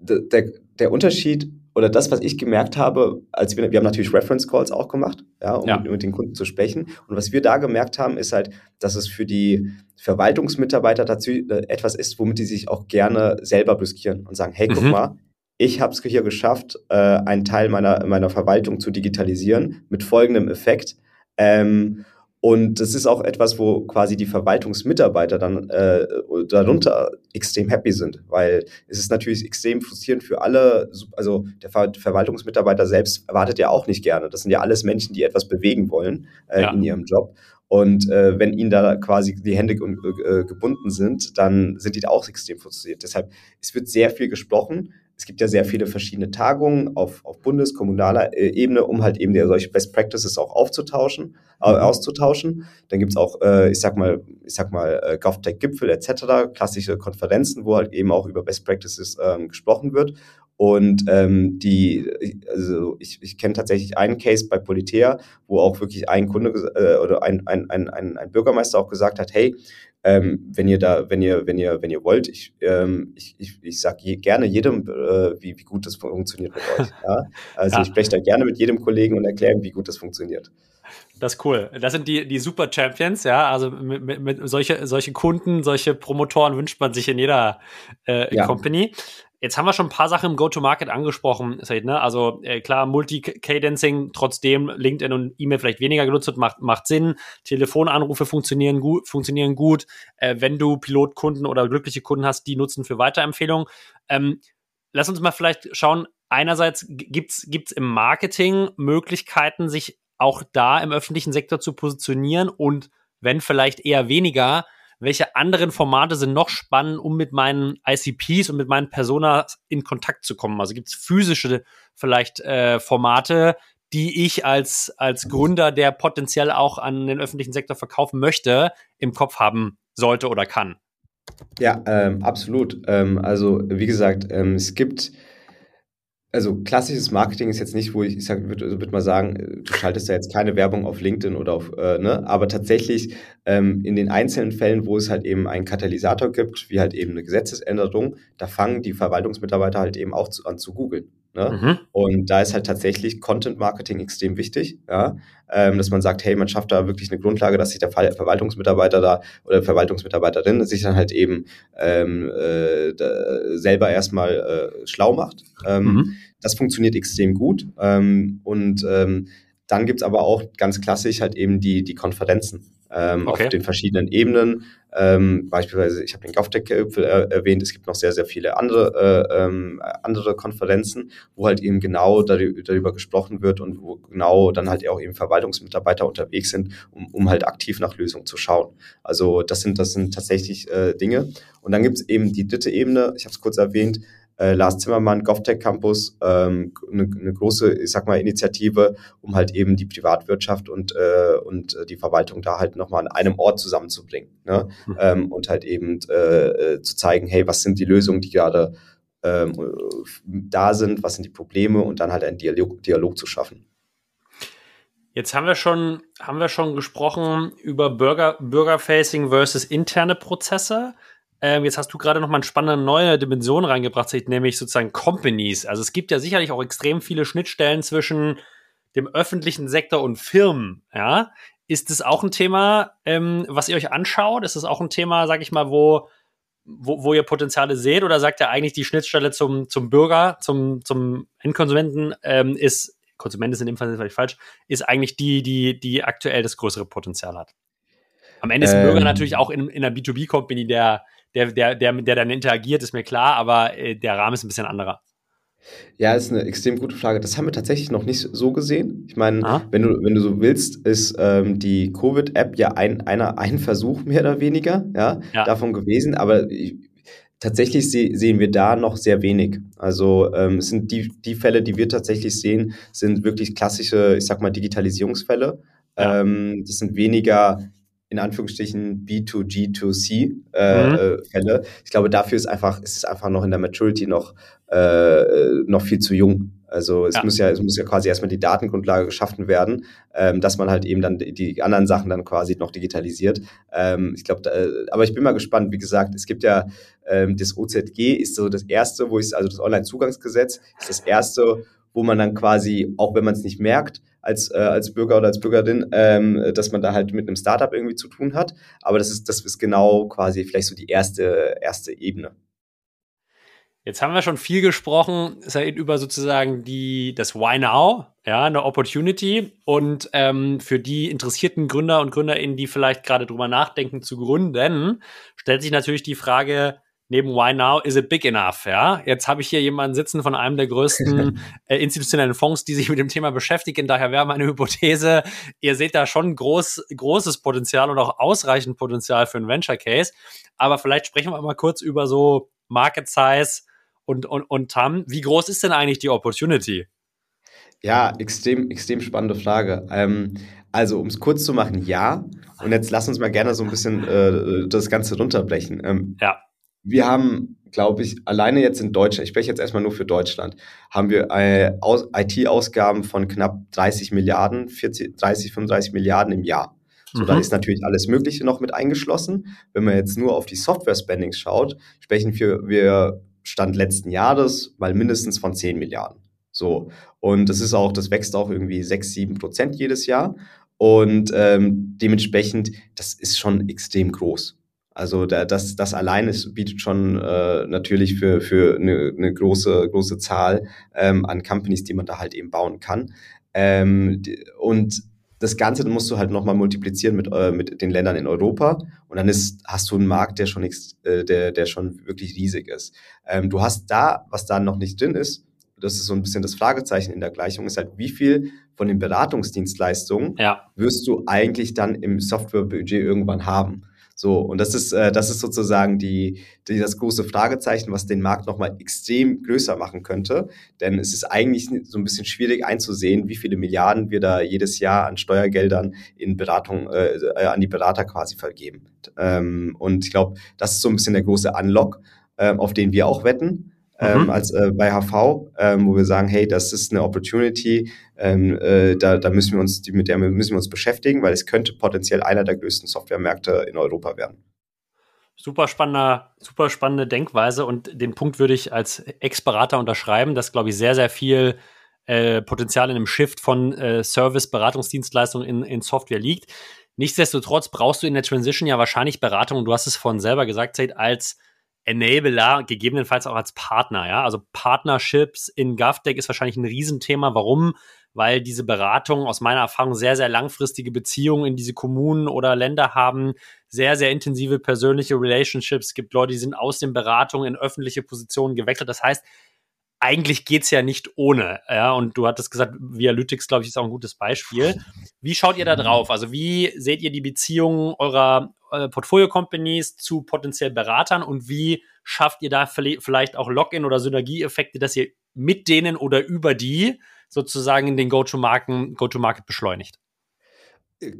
der, der Unterschied oder das, was ich gemerkt habe, als wir, wir haben natürlich Reference Calls auch gemacht, ja, um ja. Mit, mit, den Kunden zu sprechen. Und was wir da gemerkt haben, ist halt, dass es für die Verwaltungsmitarbeiter dazu äh, etwas ist, womit die sich auch gerne selber brüskieren und sagen, hey, guck mhm. mal, ich habe es hier geschafft, äh, einen Teil meiner, meiner Verwaltung zu digitalisieren mit folgendem Effekt. Ähm, und das ist auch etwas, wo quasi die Verwaltungsmitarbeiter dann äh, darunter extrem happy sind, weil es ist natürlich extrem frustrierend für alle. Also der Ver Verwaltungsmitarbeiter selbst erwartet ja auch nicht gerne. Das sind ja alles Menschen, die etwas bewegen wollen äh, ja. in ihrem Job. Und äh, wenn ihnen da quasi die Hände äh, gebunden sind, dann sind die da auch extrem frustriert. Deshalb, es wird sehr viel gesprochen es gibt ja sehr viele verschiedene Tagungen auf, auf bundes-, kommunaler äh, Ebene, um halt eben solche Best Practices auch aufzutauschen, äh, mhm. auszutauschen. Dann gibt's auch, äh, ich sag mal, ich sag mal, äh, GovTech-Gipfel etc., klassische Konferenzen, wo halt eben auch über Best Practices ähm, gesprochen wird. Und ähm, die, also ich, ich kenne tatsächlich einen Case bei Politea, wo auch wirklich ein Kunde äh, oder ein, ein, ein, ein Bürgermeister auch gesagt hat, hey, ähm, wenn ihr da, wenn ihr, wenn ihr, wenn ihr wollt, ich, ähm, ich, ich, ich sage je, gerne jedem, äh, wie, wie gut das funktioniert mit euch. Ja? Also ja. ich spreche da gerne mit jedem Kollegen und erkläre, wie gut das funktioniert. Das ist cool. Das sind die, die Super Champions, ja. Also mit, mit, mit solche, solche Kunden, solche Promotoren wünscht man sich in jeder äh, ja. Company. Jetzt haben wir schon ein paar Sachen im Go-to-Market angesprochen, Said, ne? Also äh, klar, Multi-Cadencing, trotzdem LinkedIn und E-Mail vielleicht weniger genutzt wird, macht, macht Sinn. Telefonanrufe funktionieren gut, funktionieren gut. Äh, wenn du Pilotkunden oder glückliche Kunden hast, die nutzen für Weiterempfehlungen. Ähm, lass uns mal vielleicht schauen, einerseits gibt's gibt's im Marketing Möglichkeiten, sich auch da im öffentlichen Sektor zu positionieren und wenn vielleicht eher weniger, welche anderen Formate sind noch spannend, um mit meinen ICPs und mit meinen Personas in Kontakt zu kommen? Also gibt es physische vielleicht äh, Formate, die ich als, als Gründer, der potenziell auch an den öffentlichen Sektor verkaufen möchte, im Kopf haben sollte oder kann? Ja, ähm, absolut. Ähm, also wie gesagt, ähm, es gibt also klassisches Marketing ist jetzt nicht, wo ich, ich würde würd mal sagen, du schaltest da jetzt keine Werbung auf LinkedIn oder auf, äh, ne, aber tatsächlich ähm, in den einzelnen Fällen, wo es halt eben einen Katalysator gibt, wie halt eben eine Gesetzesänderung, da fangen die Verwaltungsmitarbeiter halt eben auch zu, an zu googeln. Ne? Mhm. Und da ist halt tatsächlich Content Marketing extrem wichtig, ja? Ähm, dass man sagt, hey, man schafft da wirklich eine Grundlage, dass sich der Verwaltungsmitarbeiter da oder Verwaltungsmitarbeiterin sich dann halt eben ähm, äh, selber erstmal äh, schlau macht. Ähm, mhm. Das funktioniert extrem gut. Ähm, und ähm, dann gibt's aber auch ganz klassisch halt eben die, die Konferenzen ähm, okay. auf den verschiedenen Ebenen. Ähm, beispielsweise, ich habe den GovTech-Gipfel er erwähnt, es gibt noch sehr, sehr viele andere, äh, ähm, andere Konferenzen, wo halt eben genau darüber, darüber gesprochen wird und wo genau dann halt auch eben Verwaltungsmitarbeiter unterwegs sind, um, um halt aktiv nach Lösungen zu schauen. Also das sind, das sind tatsächlich äh, Dinge. Und dann gibt es eben die dritte Ebene, ich habe es kurz erwähnt, äh, Lars Zimmermann, GovTech Campus, ähm, eine, eine große, ich sag mal, Initiative, um halt eben die Privatwirtschaft und, äh, und die Verwaltung da halt nochmal an einem Ort zusammenzubringen. Ne? Mhm. Ähm, und halt eben äh, äh, zu zeigen, hey, was sind die Lösungen, die gerade ähm, da sind, was sind die Probleme und dann halt einen Dialog, Dialog zu schaffen. Jetzt haben wir schon, haben wir schon gesprochen über Bürger, Bürgerfacing versus interne Prozesse. Ähm, jetzt hast du gerade noch mal eine spannende neue Dimension reingebracht, nämlich sozusagen Companies. Also es gibt ja sicherlich auch extrem viele Schnittstellen zwischen dem öffentlichen Sektor und Firmen. Ja, ist das auch ein Thema, ähm, was ihr euch anschaut? Ist das auch ein Thema, sag ich mal, wo wo, wo ihr Potenziale seht oder sagt ihr eigentlich die Schnittstelle zum, zum Bürger, zum, zum Endkonsumenten ähm, ist, Konsument ist in dem Fall vielleicht falsch, ist eigentlich die, die, die aktuell das größere Potenzial hat? Am Ende ist ein Bürger ähm. natürlich auch in, in einer B2B-Company der, der, der, der, der dann interagiert, ist mir klar, aber äh, der Rahmen ist ein bisschen anderer. Ja, ist eine extrem gute Frage. Das haben wir tatsächlich noch nicht so gesehen. Ich meine, wenn du, wenn du so willst, ist ähm, die Covid-App ja ein, einer, ein Versuch mehr oder weniger ja, ja. davon gewesen, aber ich, tatsächlich se sehen wir da noch sehr wenig. Also ähm, es sind die, die Fälle, die wir tatsächlich sehen, sind wirklich klassische, ich sag mal, Digitalisierungsfälle. Ja. Ähm, das sind weniger in Anführungsstrichen B2G2C äh, mhm. Äh, Fälle. Ich glaube, dafür ist einfach, ist es einfach noch in der Maturity noch, äh, noch viel zu jung. Also es ja. muss ja, es muss ja quasi erstmal die Datengrundlage geschaffen werden, ähm, dass man halt eben dann die anderen Sachen dann quasi noch digitalisiert. Ähm, ich glaube, aber ich bin mal gespannt. Wie gesagt, es gibt ja ähm, das OZG ist so das erste, wo ich also das Online-Zugangsgesetz ist das erste, wo man dann quasi, auch wenn man es nicht merkt, als, äh, als Bürger oder als Bürgerin, ähm, dass man da halt mit einem Startup irgendwie zu tun hat. Aber das ist, das ist genau quasi vielleicht so die erste, erste Ebene. Jetzt haben wir schon viel gesprochen, Said, über sozusagen die, das Why Now, ja, eine Opportunity. Und ähm, für die interessierten Gründer und Gründerinnen, die vielleicht gerade drüber nachdenken zu gründen, stellt sich natürlich die Frage, neben Why Now, is it big enough? Ja, jetzt habe ich hier jemanden sitzen von einem der größten äh, institutionellen Fonds, die sich mit dem Thema beschäftigen. Daher wäre meine Hypothese, ihr seht da schon groß, großes Potenzial und auch ausreichend Potenzial für einen Venture Case. Aber vielleicht sprechen wir mal kurz über so Market Size, und, und, und Tam, wie groß ist denn eigentlich die Opportunity? Ja, extrem, extrem spannende Frage. Ähm, also, um es kurz zu machen, ja. Und jetzt lass uns mal gerne so ein bisschen äh, das Ganze runterbrechen. Ähm, ja. Wir haben, glaube ich, alleine jetzt in Deutschland, ich spreche jetzt erstmal nur für Deutschland, haben wir äh, IT-Ausgaben von knapp 30 Milliarden, 40, 30, 35 Milliarden im Jahr. So, mhm. da ist natürlich alles Mögliche noch mit eingeschlossen. Wenn man jetzt nur auf die Software-Spendings schaut, sprechen wir, wir Stand letzten Jahres mal mindestens von 10 Milliarden. So. Und das ist auch, das wächst auch irgendwie 6, 7 Prozent jedes Jahr. Und ähm, dementsprechend, das ist schon extrem groß. Also da, das, das allein ist, bietet schon äh, natürlich für, für eine, eine große, große Zahl ähm, an Companies, die man da halt eben bauen kann. Ähm, und das Ganze musst du halt nochmal multiplizieren mit, äh, mit den Ländern in Europa und dann ist, hast du einen Markt, der schon, äh, der, der schon wirklich riesig ist. Ähm, du hast da, was da noch nicht drin ist, das ist so ein bisschen das Fragezeichen in der Gleichung, ist halt, wie viel von den Beratungsdienstleistungen ja. wirst du eigentlich dann im Softwarebudget irgendwann haben? So, und das ist, äh, das ist sozusagen die, die, das große Fragezeichen, was den Markt nochmal extrem größer machen könnte. Denn es ist eigentlich so ein bisschen schwierig einzusehen, wie viele Milliarden wir da jedes Jahr an Steuergeldern in Beratung, äh, äh an die Berater quasi vergeben. Ähm, und ich glaube, das ist so ein bisschen der große Unlock, äh, auf den wir auch wetten ähm, mhm. als äh, bei HV, ähm, wo wir sagen, hey, das ist eine Opportunity, ähm, äh, da, da müssen wir uns, die, mit der müssen wir uns beschäftigen, weil es könnte potenziell einer der größten Softwaremärkte in Europa werden. Super spannender, super spannende Denkweise und den Punkt würde ich als Ex-Berater unterschreiben, dass, glaube ich, sehr, sehr viel äh, Potenzial in einem Shift von äh, Service, Beratungsdienstleistungen in, in Software liegt. Nichtsdestotrotz brauchst du in der Transition ja wahrscheinlich Beratung, und du hast es vorhin selber gesagt, Zed, als Enabler, gegebenenfalls auch als Partner, ja. Also Partnerships in GovTech ist wahrscheinlich ein Riesenthema. Warum? Weil diese Beratungen aus meiner Erfahrung sehr, sehr langfristige Beziehungen in diese Kommunen oder Länder haben, sehr, sehr intensive persönliche Relationships. Es gibt Leute, die sind aus den Beratungen in öffentliche Positionen gewechselt. Das heißt, eigentlich geht's ja nicht ohne. Ja, und du hattest gesagt, Vialytics, glaube ich, ist auch ein gutes Beispiel. Wie schaut ihr da drauf? Also, wie seht ihr die Beziehungen eurer äh, Portfolio-Companies zu potenziell Beratern und wie schafft ihr da vielleicht auch Login- oder Synergieeffekte, dass ihr mit denen oder über die sozusagen den Go-to-Market Go beschleunigt?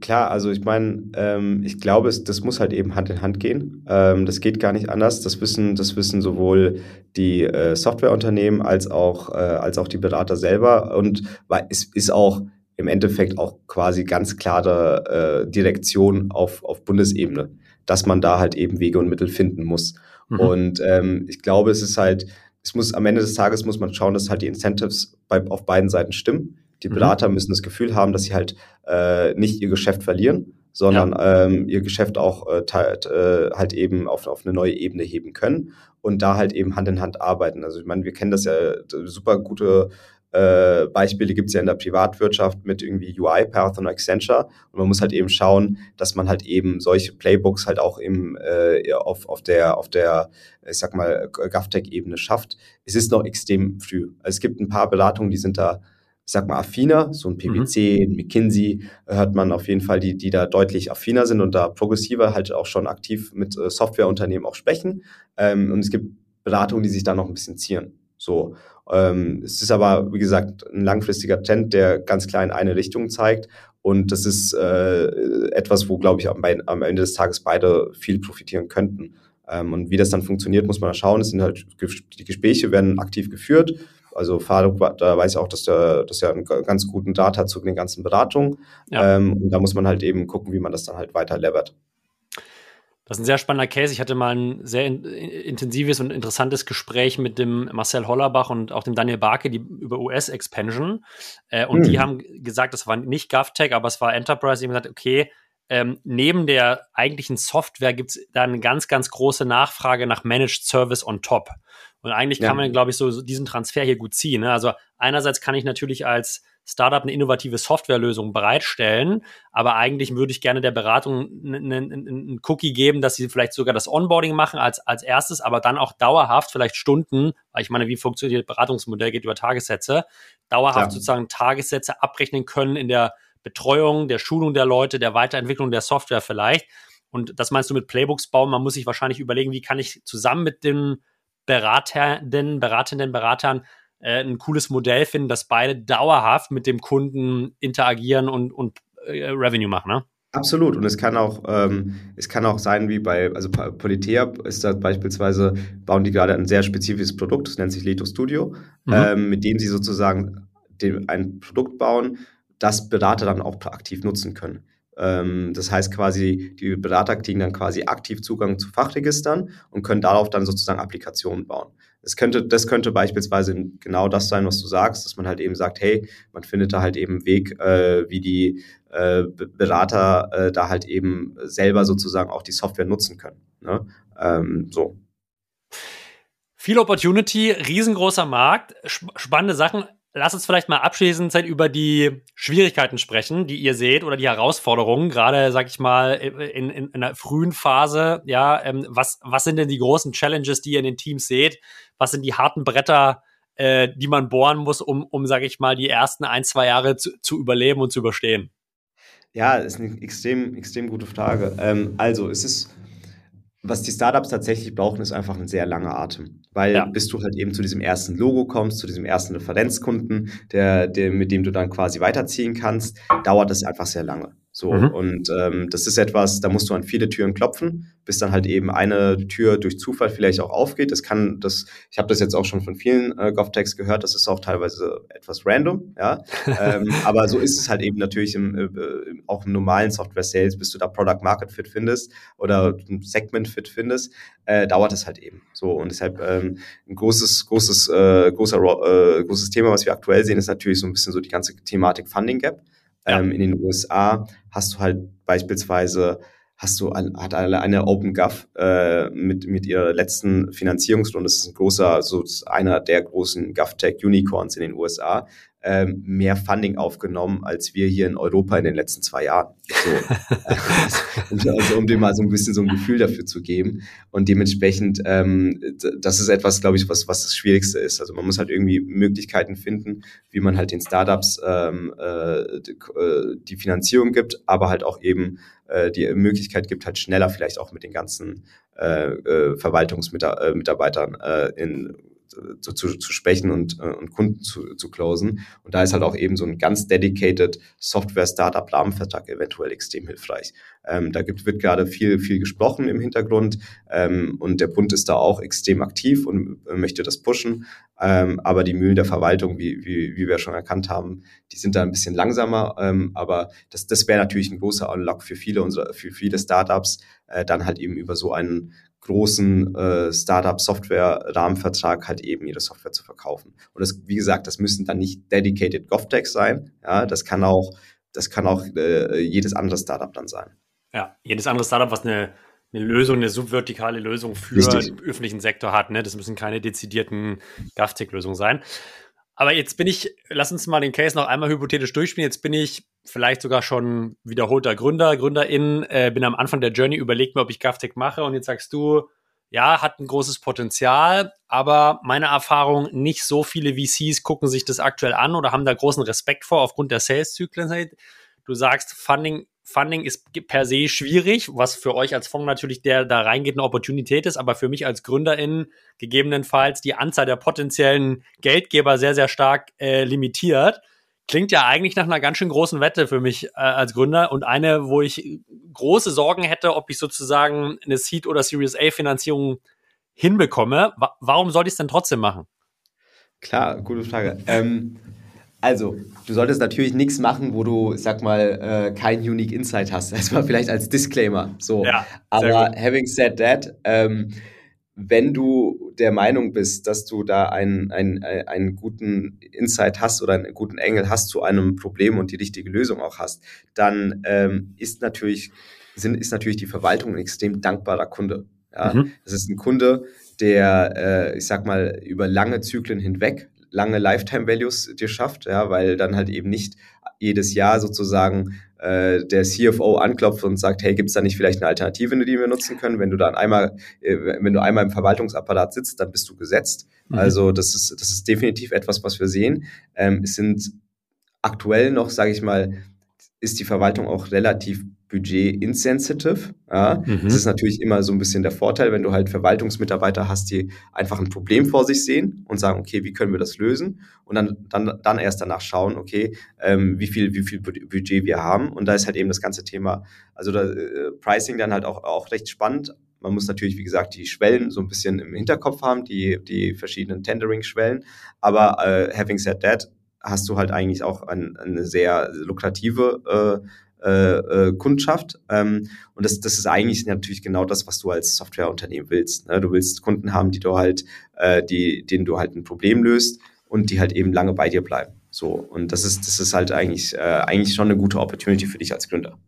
Klar, also ich meine, ähm, ich glaube, es, das muss halt eben Hand in Hand gehen. Ähm, das geht gar nicht anders. Das wissen, das wissen sowohl die äh, Softwareunternehmen als auch, äh, als auch die Berater selber. Und es ist auch im Endeffekt auch quasi ganz klare äh, Direktion auf, auf Bundesebene, dass man da halt eben Wege und Mittel finden muss. Mhm. Und ähm, ich glaube, es ist halt, es muss am Ende des Tages muss man schauen, dass halt die Incentives bei, auf beiden Seiten stimmen. Die mhm. Berater mhm. müssen das Gefühl haben, dass sie halt äh, nicht ihr Geschäft verlieren, sondern ja. ähm, ihr Geschäft auch äh, teilt, äh, halt eben auf, auf eine neue Ebene heben können und da halt eben Hand in Hand arbeiten. Also ich meine, wir kennen das ja super gute äh, Beispiele gibt es ja in der Privatwirtschaft mit irgendwie UiPath und Accenture. Und man muss halt eben schauen, dass man halt eben solche Playbooks halt auch im, äh, auf, auf der, auf der, ich sag mal, GovTech-Ebene schafft. Es ist noch extrem früh. Also es gibt ein paar Beratungen, die sind da ich sag mal, affiner, so ein PwC, mhm. ein McKinsey, hört man auf jeden Fall, die, die da deutlich affiner sind und da progressiver halt auch schon aktiv mit äh, Softwareunternehmen auch sprechen. Ähm, und es gibt Beratungen, die sich da noch ein bisschen zieren. So. Ähm, es ist aber, wie gesagt, ein langfristiger Trend, der ganz klar in eine Richtung zeigt. Und das ist äh, etwas, wo, glaube ich, am, am, Ende des Tages beide viel profitieren könnten. Ähm, und wie das dann funktioniert, muss man schauen. Es sind halt, die Gespräche werden aktiv geführt. Also Faruk, da weiß ich auch, dass der, dass er einen ganz guten Data hat zu den ganzen Beratungen. Ja. Ähm, und da muss man halt eben gucken, wie man das dann halt weiter levert. Das ist ein sehr spannender Case. Ich hatte mal ein sehr in, intensives und interessantes Gespräch mit dem Marcel Hollerbach und auch dem Daniel Barke die, über US-Expansion. Äh, und hm. die haben gesagt, das war nicht GovTech, aber es war Enterprise. Die haben gesagt, okay, ähm, neben der eigentlichen Software gibt es da eine ganz, ganz große Nachfrage nach Managed Service on top. Und eigentlich ja. kann man, glaube ich, so, so, diesen Transfer hier gut ziehen. Ne? Also einerseits kann ich natürlich als Startup eine innovative Softwarelösung bereitstellen, aber eigentlich würde ich gerne der Beratung einen Cookie geben, dass sie vielleicht sogar das Onboarding machen als, als erstes, aber dann auch dauerhaft, vielleicht Stunden, weil ich meine, wie funktioniert das Beratungsmodell, geht über Tagessätze, dauerhaft ja. sozusagen Tagessätze abrechnen können in der Betreuung, der Schulung der Leute, der Weiterentwicklung der Software vielleicht. Und das meinst du mit Playbooks bauen? Man muss sich wahrscheinlich überlegen, wie kann ich zusammen mit den Beratenden, beratenden Beratern äh, ein cooles Modell finden, dass beide dauerhaft mit dem Kunden interagieren und, und äh, Revenue machen, ne? Absolut. Und es kann auch, ähm, es kann auch sein, wie bei, also Politea ist da beispielsweise, bauen die gerade ein sehr spezifisches Produkt, das nennt sich Leto Studio, mhm. ähm, mit dem sie sozusagen dem, ein Produkt bauen, das Berater dann auch aktiv nutzen können. Ähm, das heißt quasi, die Berater kriegen dann quasi aktiv Zugang zu Fachregistern und können darauf dann sozusagen Applikationen bauen. Das könnte, das könnte beispielsweise genau das sein, was du sagst, dass man halt eben sagt, hey, man findet da halt eben einen Weg, äh, wie die äh, Berater äh, da halt eben selber sozusagen auch die Software nutzen können. Ne? Ähm, so. Viel Opportunity, riesengroßer Markt, spannende Sachen lass uns vielleicht mal abschließend über die Schwierigkeiten sprechen, die ihr seht oder die Herausforderungen, gerade, sag ich mal, in, in, in einer frühen Phase. Ja, ähm, was, was sind denn die großen Challenges, die ihr in den Teams seht? Was sind die harten Bretter, äh, die man bohren muss, um, um, sag ich mal, die ersten ein, zwei Jahre zu, zu überleben und zu überstehen? Ja, ist eine extrem, extrem gute Frage. Ähm, also, es ist was die Startups tatsächlich brauchen, ist einfach ein sehr langer Atem. Weil ja. bis du halt eben zu diesem ersten Logo kommst, zu diesem ersten Referenzkunden, der, der, mit dem du dann quasi weiterziehen kannst, dauert das einfach sehr lange. So, mhm. und ähm, das ist etwas, da musst du an viele Türen klopfen, bis dann halt eben eine Tür durch Zufall vielleicht auch aufgeht. Das kann, das, ich habe das jetzt auch schon von vielen äh, GovTechs gehört, das ist auch teilweise etwas random, ja. ähm, aber so ist es halt eben natürlich im, äh, auch im normalen Software-Sales, bis du da Product Market Fit findest oder ein Segment Fit findest, äh, dauert es halt eben. So, und deshalb ähm, ein großes, großes, äh, großer, äh, großes Thema, was wir aktuell sehen, ist natürlich so ein bisschen so die ganze Thematik Funding Gap. Ähm, in den USA hast du halt beispielsweise hast du hat eine, eine OpenGov äh, mit mit ihrer letzten Finanzierungsrunde. Das ist ein großer, so einer der großen GovTech Unicorns in den USA ähm, mehr Funding aufgenommen als wir hier in Europa in den letzten zwei Jahren. So. also um dem mal so ein bisschen so ein Gefühl dafür zu geben. Und dementsprechend, ähm, das ist etwas, glaube ich, was, was das Schwierigste ist. Also man muss halt irgendwie Möglichkeiten finden, wie man halt den Startups ähm, äh, die, äh, die Finanzierung gibt, aber halt auch eben äh, die Möglichkeit gibt, halt schneller vielleicht auch mit den ganzen äh, äh, Verwaltungsmitarbeitern äh, in zu, zu, zu sprechen und, äh, und Kunden zu, zu closen. Und da ist halt auch eben so ein ganz dedicated Software-Startup-Rahmenvertrag eventuell extrem hilfreich. Ähm, da gibt, wird gerade viel, viel gesprochen im Hintergrund ähm, und der Bund ist da auch extrem aktiv und möchte das pushen. Ähm, aber die Mühlen der Verwaltung, wie, wie, wie wir schon erkannt haben, die sind da ein bisschen langsamer. Ähm, aber das, das wäre natürlich ein großer Unlock für viele unserer, für viele Startups, äh, dann halt eben über so einen großen äh, Startup-Software-Rahmenvertrag halt eben ihre Software zu verkaufen. Und das, wie gesagt, das müssen dann nicht dedicated GovTech sein. Ja, das kann auch, das kann auch äh, jedes andere Startup dann sein. Ja, jedes andere Startup, was eine, eine Lösung, eine subvertikale Lösung für Richtig. den öffentlichen Sektor hat. Ne? Das müssen keine dezidierten GovTech-Lösungen sein. Aber jetzt bin ich, lass uns mal den Case noch einmal hypothetisch durchspielen. Jetzt bin ich vielleicht sogar schon wiederholter Gründer, Gründerin, äh, bin am Anfang der Journey, überlegt mir, ob ich GovTech mache und jetzt sagst du, ja, hat ein großes Potenzial, aber meine Erfahrung, nicht so viele VCs gucken sich das aktuell an oder haben da großen Respekt vor aufgrund der Sales-Zyklen. Du sagst, Funding Funding ist per se schwierig, was für euch als Fonds natürlich, der da reingeht, eine Opportunität ist, aber für mich als GründerInnen gegebenenfalls die Anzahl der potenziellen Geldgeber sehr, sehr stark äh, limitiert. Klingt ja eigentlich nach einer ganz schön großen Wette für mich äh, als Gründer und eine, wo ich große Sorgen hätte, ob ich sozusagen eine Seed- oder Series A-Finanzierung hinbekomme. Wa warum sollte ich es denn trotzdem machen? Klar, gute Frage. Ähm, also, du solltest natürlich nichts machen, wo du, sag mal, äh, kein Unique Insight hast. Erstmal vielleicht als Disclaimer. So. Ja, Aber gut. having said that, ähm, wenn du der Meinung bist, dass du da einen, einen, einen guten Insight hast oder einen guten Engel hast zu einem Problem und die richtige Lösung auch hast, dann ähm, ist, natürlich, sind, ist natürlich die Verwaltung ein extrem dankbarer Kunde. Ja? Mhm. Das ist ein Kunde, der, äh, ich sag mal, über lange Zyklen hinweg lange Lifetime Values dir schafft, ja, weil dann halt eben nicht jedes Jahr sozusagen äh, der CFO anklopft und sagt, hey, gibt es da nicht vielleicht eine Alternative, die wir nutzen können? Wenn du dann einmal, äh, wenn du einmal im Verwaltungsapparat sitzt, dann bist du gesetzt. Mhm. Also das ist, das ist definitiv etwas, was wir sehen. Ähm, es sind aktuell noch, sage ich mal, ist die Verwaltung auch relativ budget insensitive. Ja. Mhm. Das ist natürlich immer so ein bisschen der Vorteil, wenn du halt Verwaltungsmitarbeiter hast, die einfach ein Problem vor sich sehen und sagen, okay, wie können wir das lösen? Und dann, dann, dann erst danach schauen, okay, ähm, wie viel, wie viel Budget wir haben. Und da ist halt eben das ganze Thema, also da, äh, Pricing dann halt auch, auch recht spannend. Man muss natürlich, wie gesagt, die Schwellen so ein bisschen im Hinterkopf haben, die, die verschiedenen Tendering-Schwellen. Aber äh, having said that, hast du halt eigentlich auch ein, eine sehr lukrative äh, äh, äh, Kundschaft. Ähm, und das, das ist eigentlich natürlich genau das, was du als Softwareunternehmen willst. Ne? Du willst Kunden haben, die du halt, äh, die, denen du halt ein Problem löst und die halt eben lange bei dir bleiben. So. Und das ist, das ist halt eigentlich, äh, eigentlich schon eine gute Opportunity für dich als Gründer.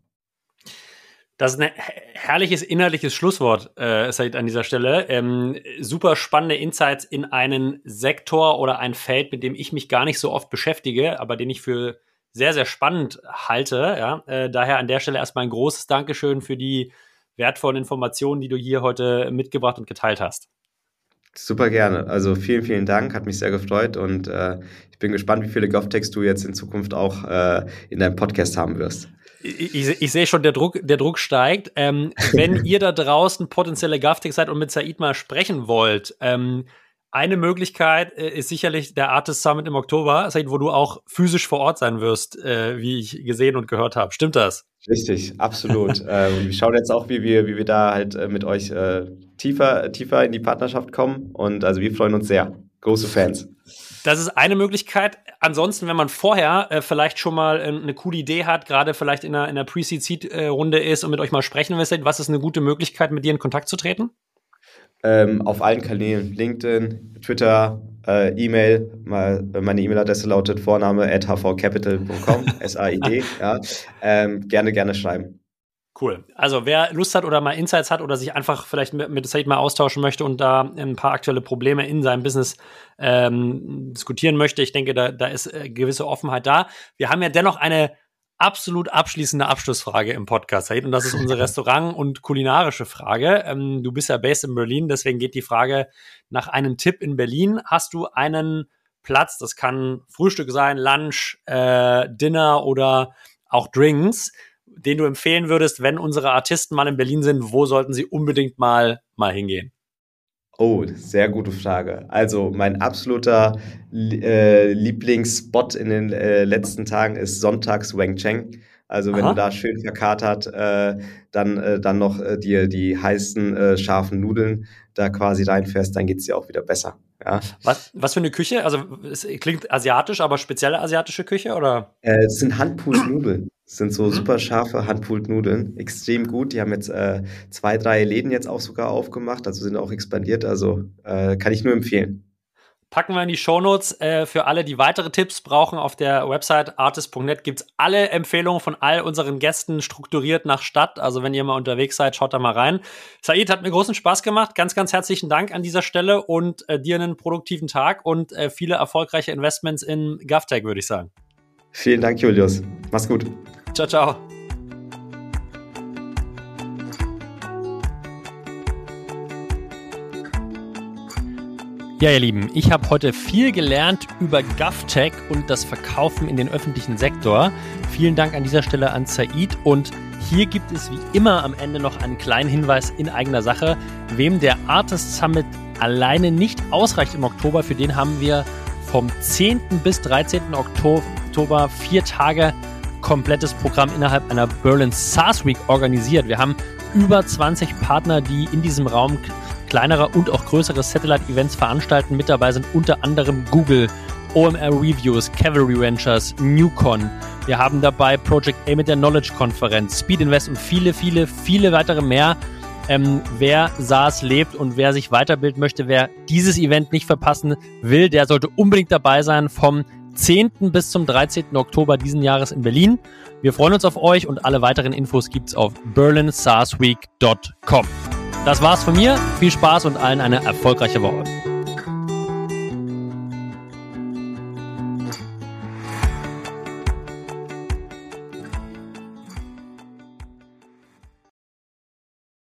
Das ist ein herrliches inhaltliches Schlusswort, äh, Said, an dieser Stelle. Ähm, super spannende Insights in einen Sektor oder ein Feld, mit dem ich mich gar nicht so oft beschäftige, aber den ich für sehr, sehr spannend halte. Ja? Äh, daher an der Stelle erstmal ein großes Dankeschön für die wertvollen Informationen, die du hier heute mitgebracht und geteilt hast. Super gerne. Also vielen, vielen Dank. Hat mich sehr gefreut und äh, ich bin gespannt, wie viele GovTechs du jetzt in Zukunft auch äh, in deinem Podcast haben wirst. Ich, ich, ich sehe schon, der Druck, der Druck steigt. Ähm, wenn ihr da draußen potenzielle GovTechs seid und mit Said mal sprechen wollt, ähm, eine Möglichkeit äh, ist sicherlich der Artist Summit im Oktober, wo du auch physisch vor Ort sein wirst, äh, wie ich gesehen und gehört habe. Stimmt das? Richtig, absolut. ähm, wir schauen jetzt auch, wie wir, wie wir da halt äh, mit euch tiefer, tiefer in die Partnerschaft kommen. Und also wir freuen uns sehr. Große Fans. Das ist eine Möglichkeit. Ansonsten, wenn man vorher äh, vielleicht schon mal äh, eine coole Idee hat, gerade vielleicht in einer, in einer Pre-Seed-Runde ist und mit euch mal sprechen will, was ist eine gute Möglichkeit, mit dir in Kontakt zu treten? Ähm, auf allen Kanälen, LinkedIn, Twitter, äh, E-Mail. meine E-Mail-Adresse lautet vorname at hvcapital.com, S-A-I-D. ja. Ähm, gerne, gerne schreiben. Cool. Also wer Lust hat oder mal Insights hat oder sich einfach vielleicht mit, Said mal austauschen möchte und da ein paar aktuelle Probleme in seinem Business ähm, diskutieren möchte, ich denke, da, da ist äh, gewisse Offenheit da. Wir haben ja dennoch eine absolut abschließende Abschlussfrage im Podcast, Und das ist unsere Restaurant- und kulinarische Frage. Ähm, du bist ja based in Berlin, deswegen geht die Frage nach einem Tipp in Berlin. Hast du einen Platz, das kann Frühstück sein, Lunch, äh, Dinner oder auch Drinks, den du empfehlen würdest, wenn unsere Artisten mal in Berlin sind, wo sollten sie unbedingt mal, mal hingehen? Oh, sehr gute Frage. Also mein absoluter äh, Lieblingsspot in den äh, letzten Tagen ist sonntags Wang Cheng. Also wenn Aha. du da schön verkatert, äh, dann, äh, dann noch äh, dir die heißen, äh, scharfen Nudeln da quasi reinfährst, dann geht's dir auch wieder besser. Ja. Was, was für eine Küche? Also es klingt asiatisch, aber spezielle asiatische Küche oder? Äh, es sind Handpulsnudeln. Das sind so mhm. super scharfe Handpulled-Nudeln. Extrem gut. Die haben jetzt äh, zwei, drei Läden jetzt auch sogar aufgemacht, also sind auch expandiert. Also äh, kann ich nur empfehlen. Packen wir in die Shownotes. Äh, für alle, die weitere Tipps brauchen, auf der Website artist.net gibt es alle Empfehlungen von all unseren Gästen strukturiert nach Stadt. Also wenn ihr mal unterwegs seid, schaut da mal rein. Said hat mir großen Spaß gemacht. Ganz, ganz herzlichen Dank an dieser Stelle und äh, dir einen produktiven Tag und äh, viele erfolgreiche Investments in GovTech, würde ich sagen. Vielen Dank, Julius. Mach's gut. Ciao, ciao. Ja, ihr Lieben, ich habe heute viel gelernt über GovTech und das Verkaufen in den öffentlichen Sektor. Vielen Dank an dieser Stelle an Said und hier gibt es wie immer am Ende noch einen kleinen Hinweis in eigener Sache. Wem der Artist Summit alleine nicht ausreicht im Oktober, für den haben wir vom 10. bis 13. Oktober vier Tage komplettes Programm innerhalb einer Berlin SaaS Week organisiert. Wir haben über 20 Partner, die in diesem Raum kleinere und auch größere Satellite-Events veranstalten. Mit dabei sind unter anderem Google, OMR Reviews, Cavalry Ventures, Newcon. Wir haben dabei Project A mit der Knowledge Konferenz, Speed Invest und viele, viele, viele weitere mehr. Ähm, wer SaaS lebt und wer sich weiterbilden möchte, wer dieses Event nicht verpassen will, der sollte unbedingt dabei sein vom 10. bis zum 13. Oktober diesen Jahres in Berlin. Wir freuen uns auf euch und alle weiteren Infos gibt's auf berlinsarsweek.com. Das war's von mir. Viel Spaß und allen eine erfolgreiche Woche.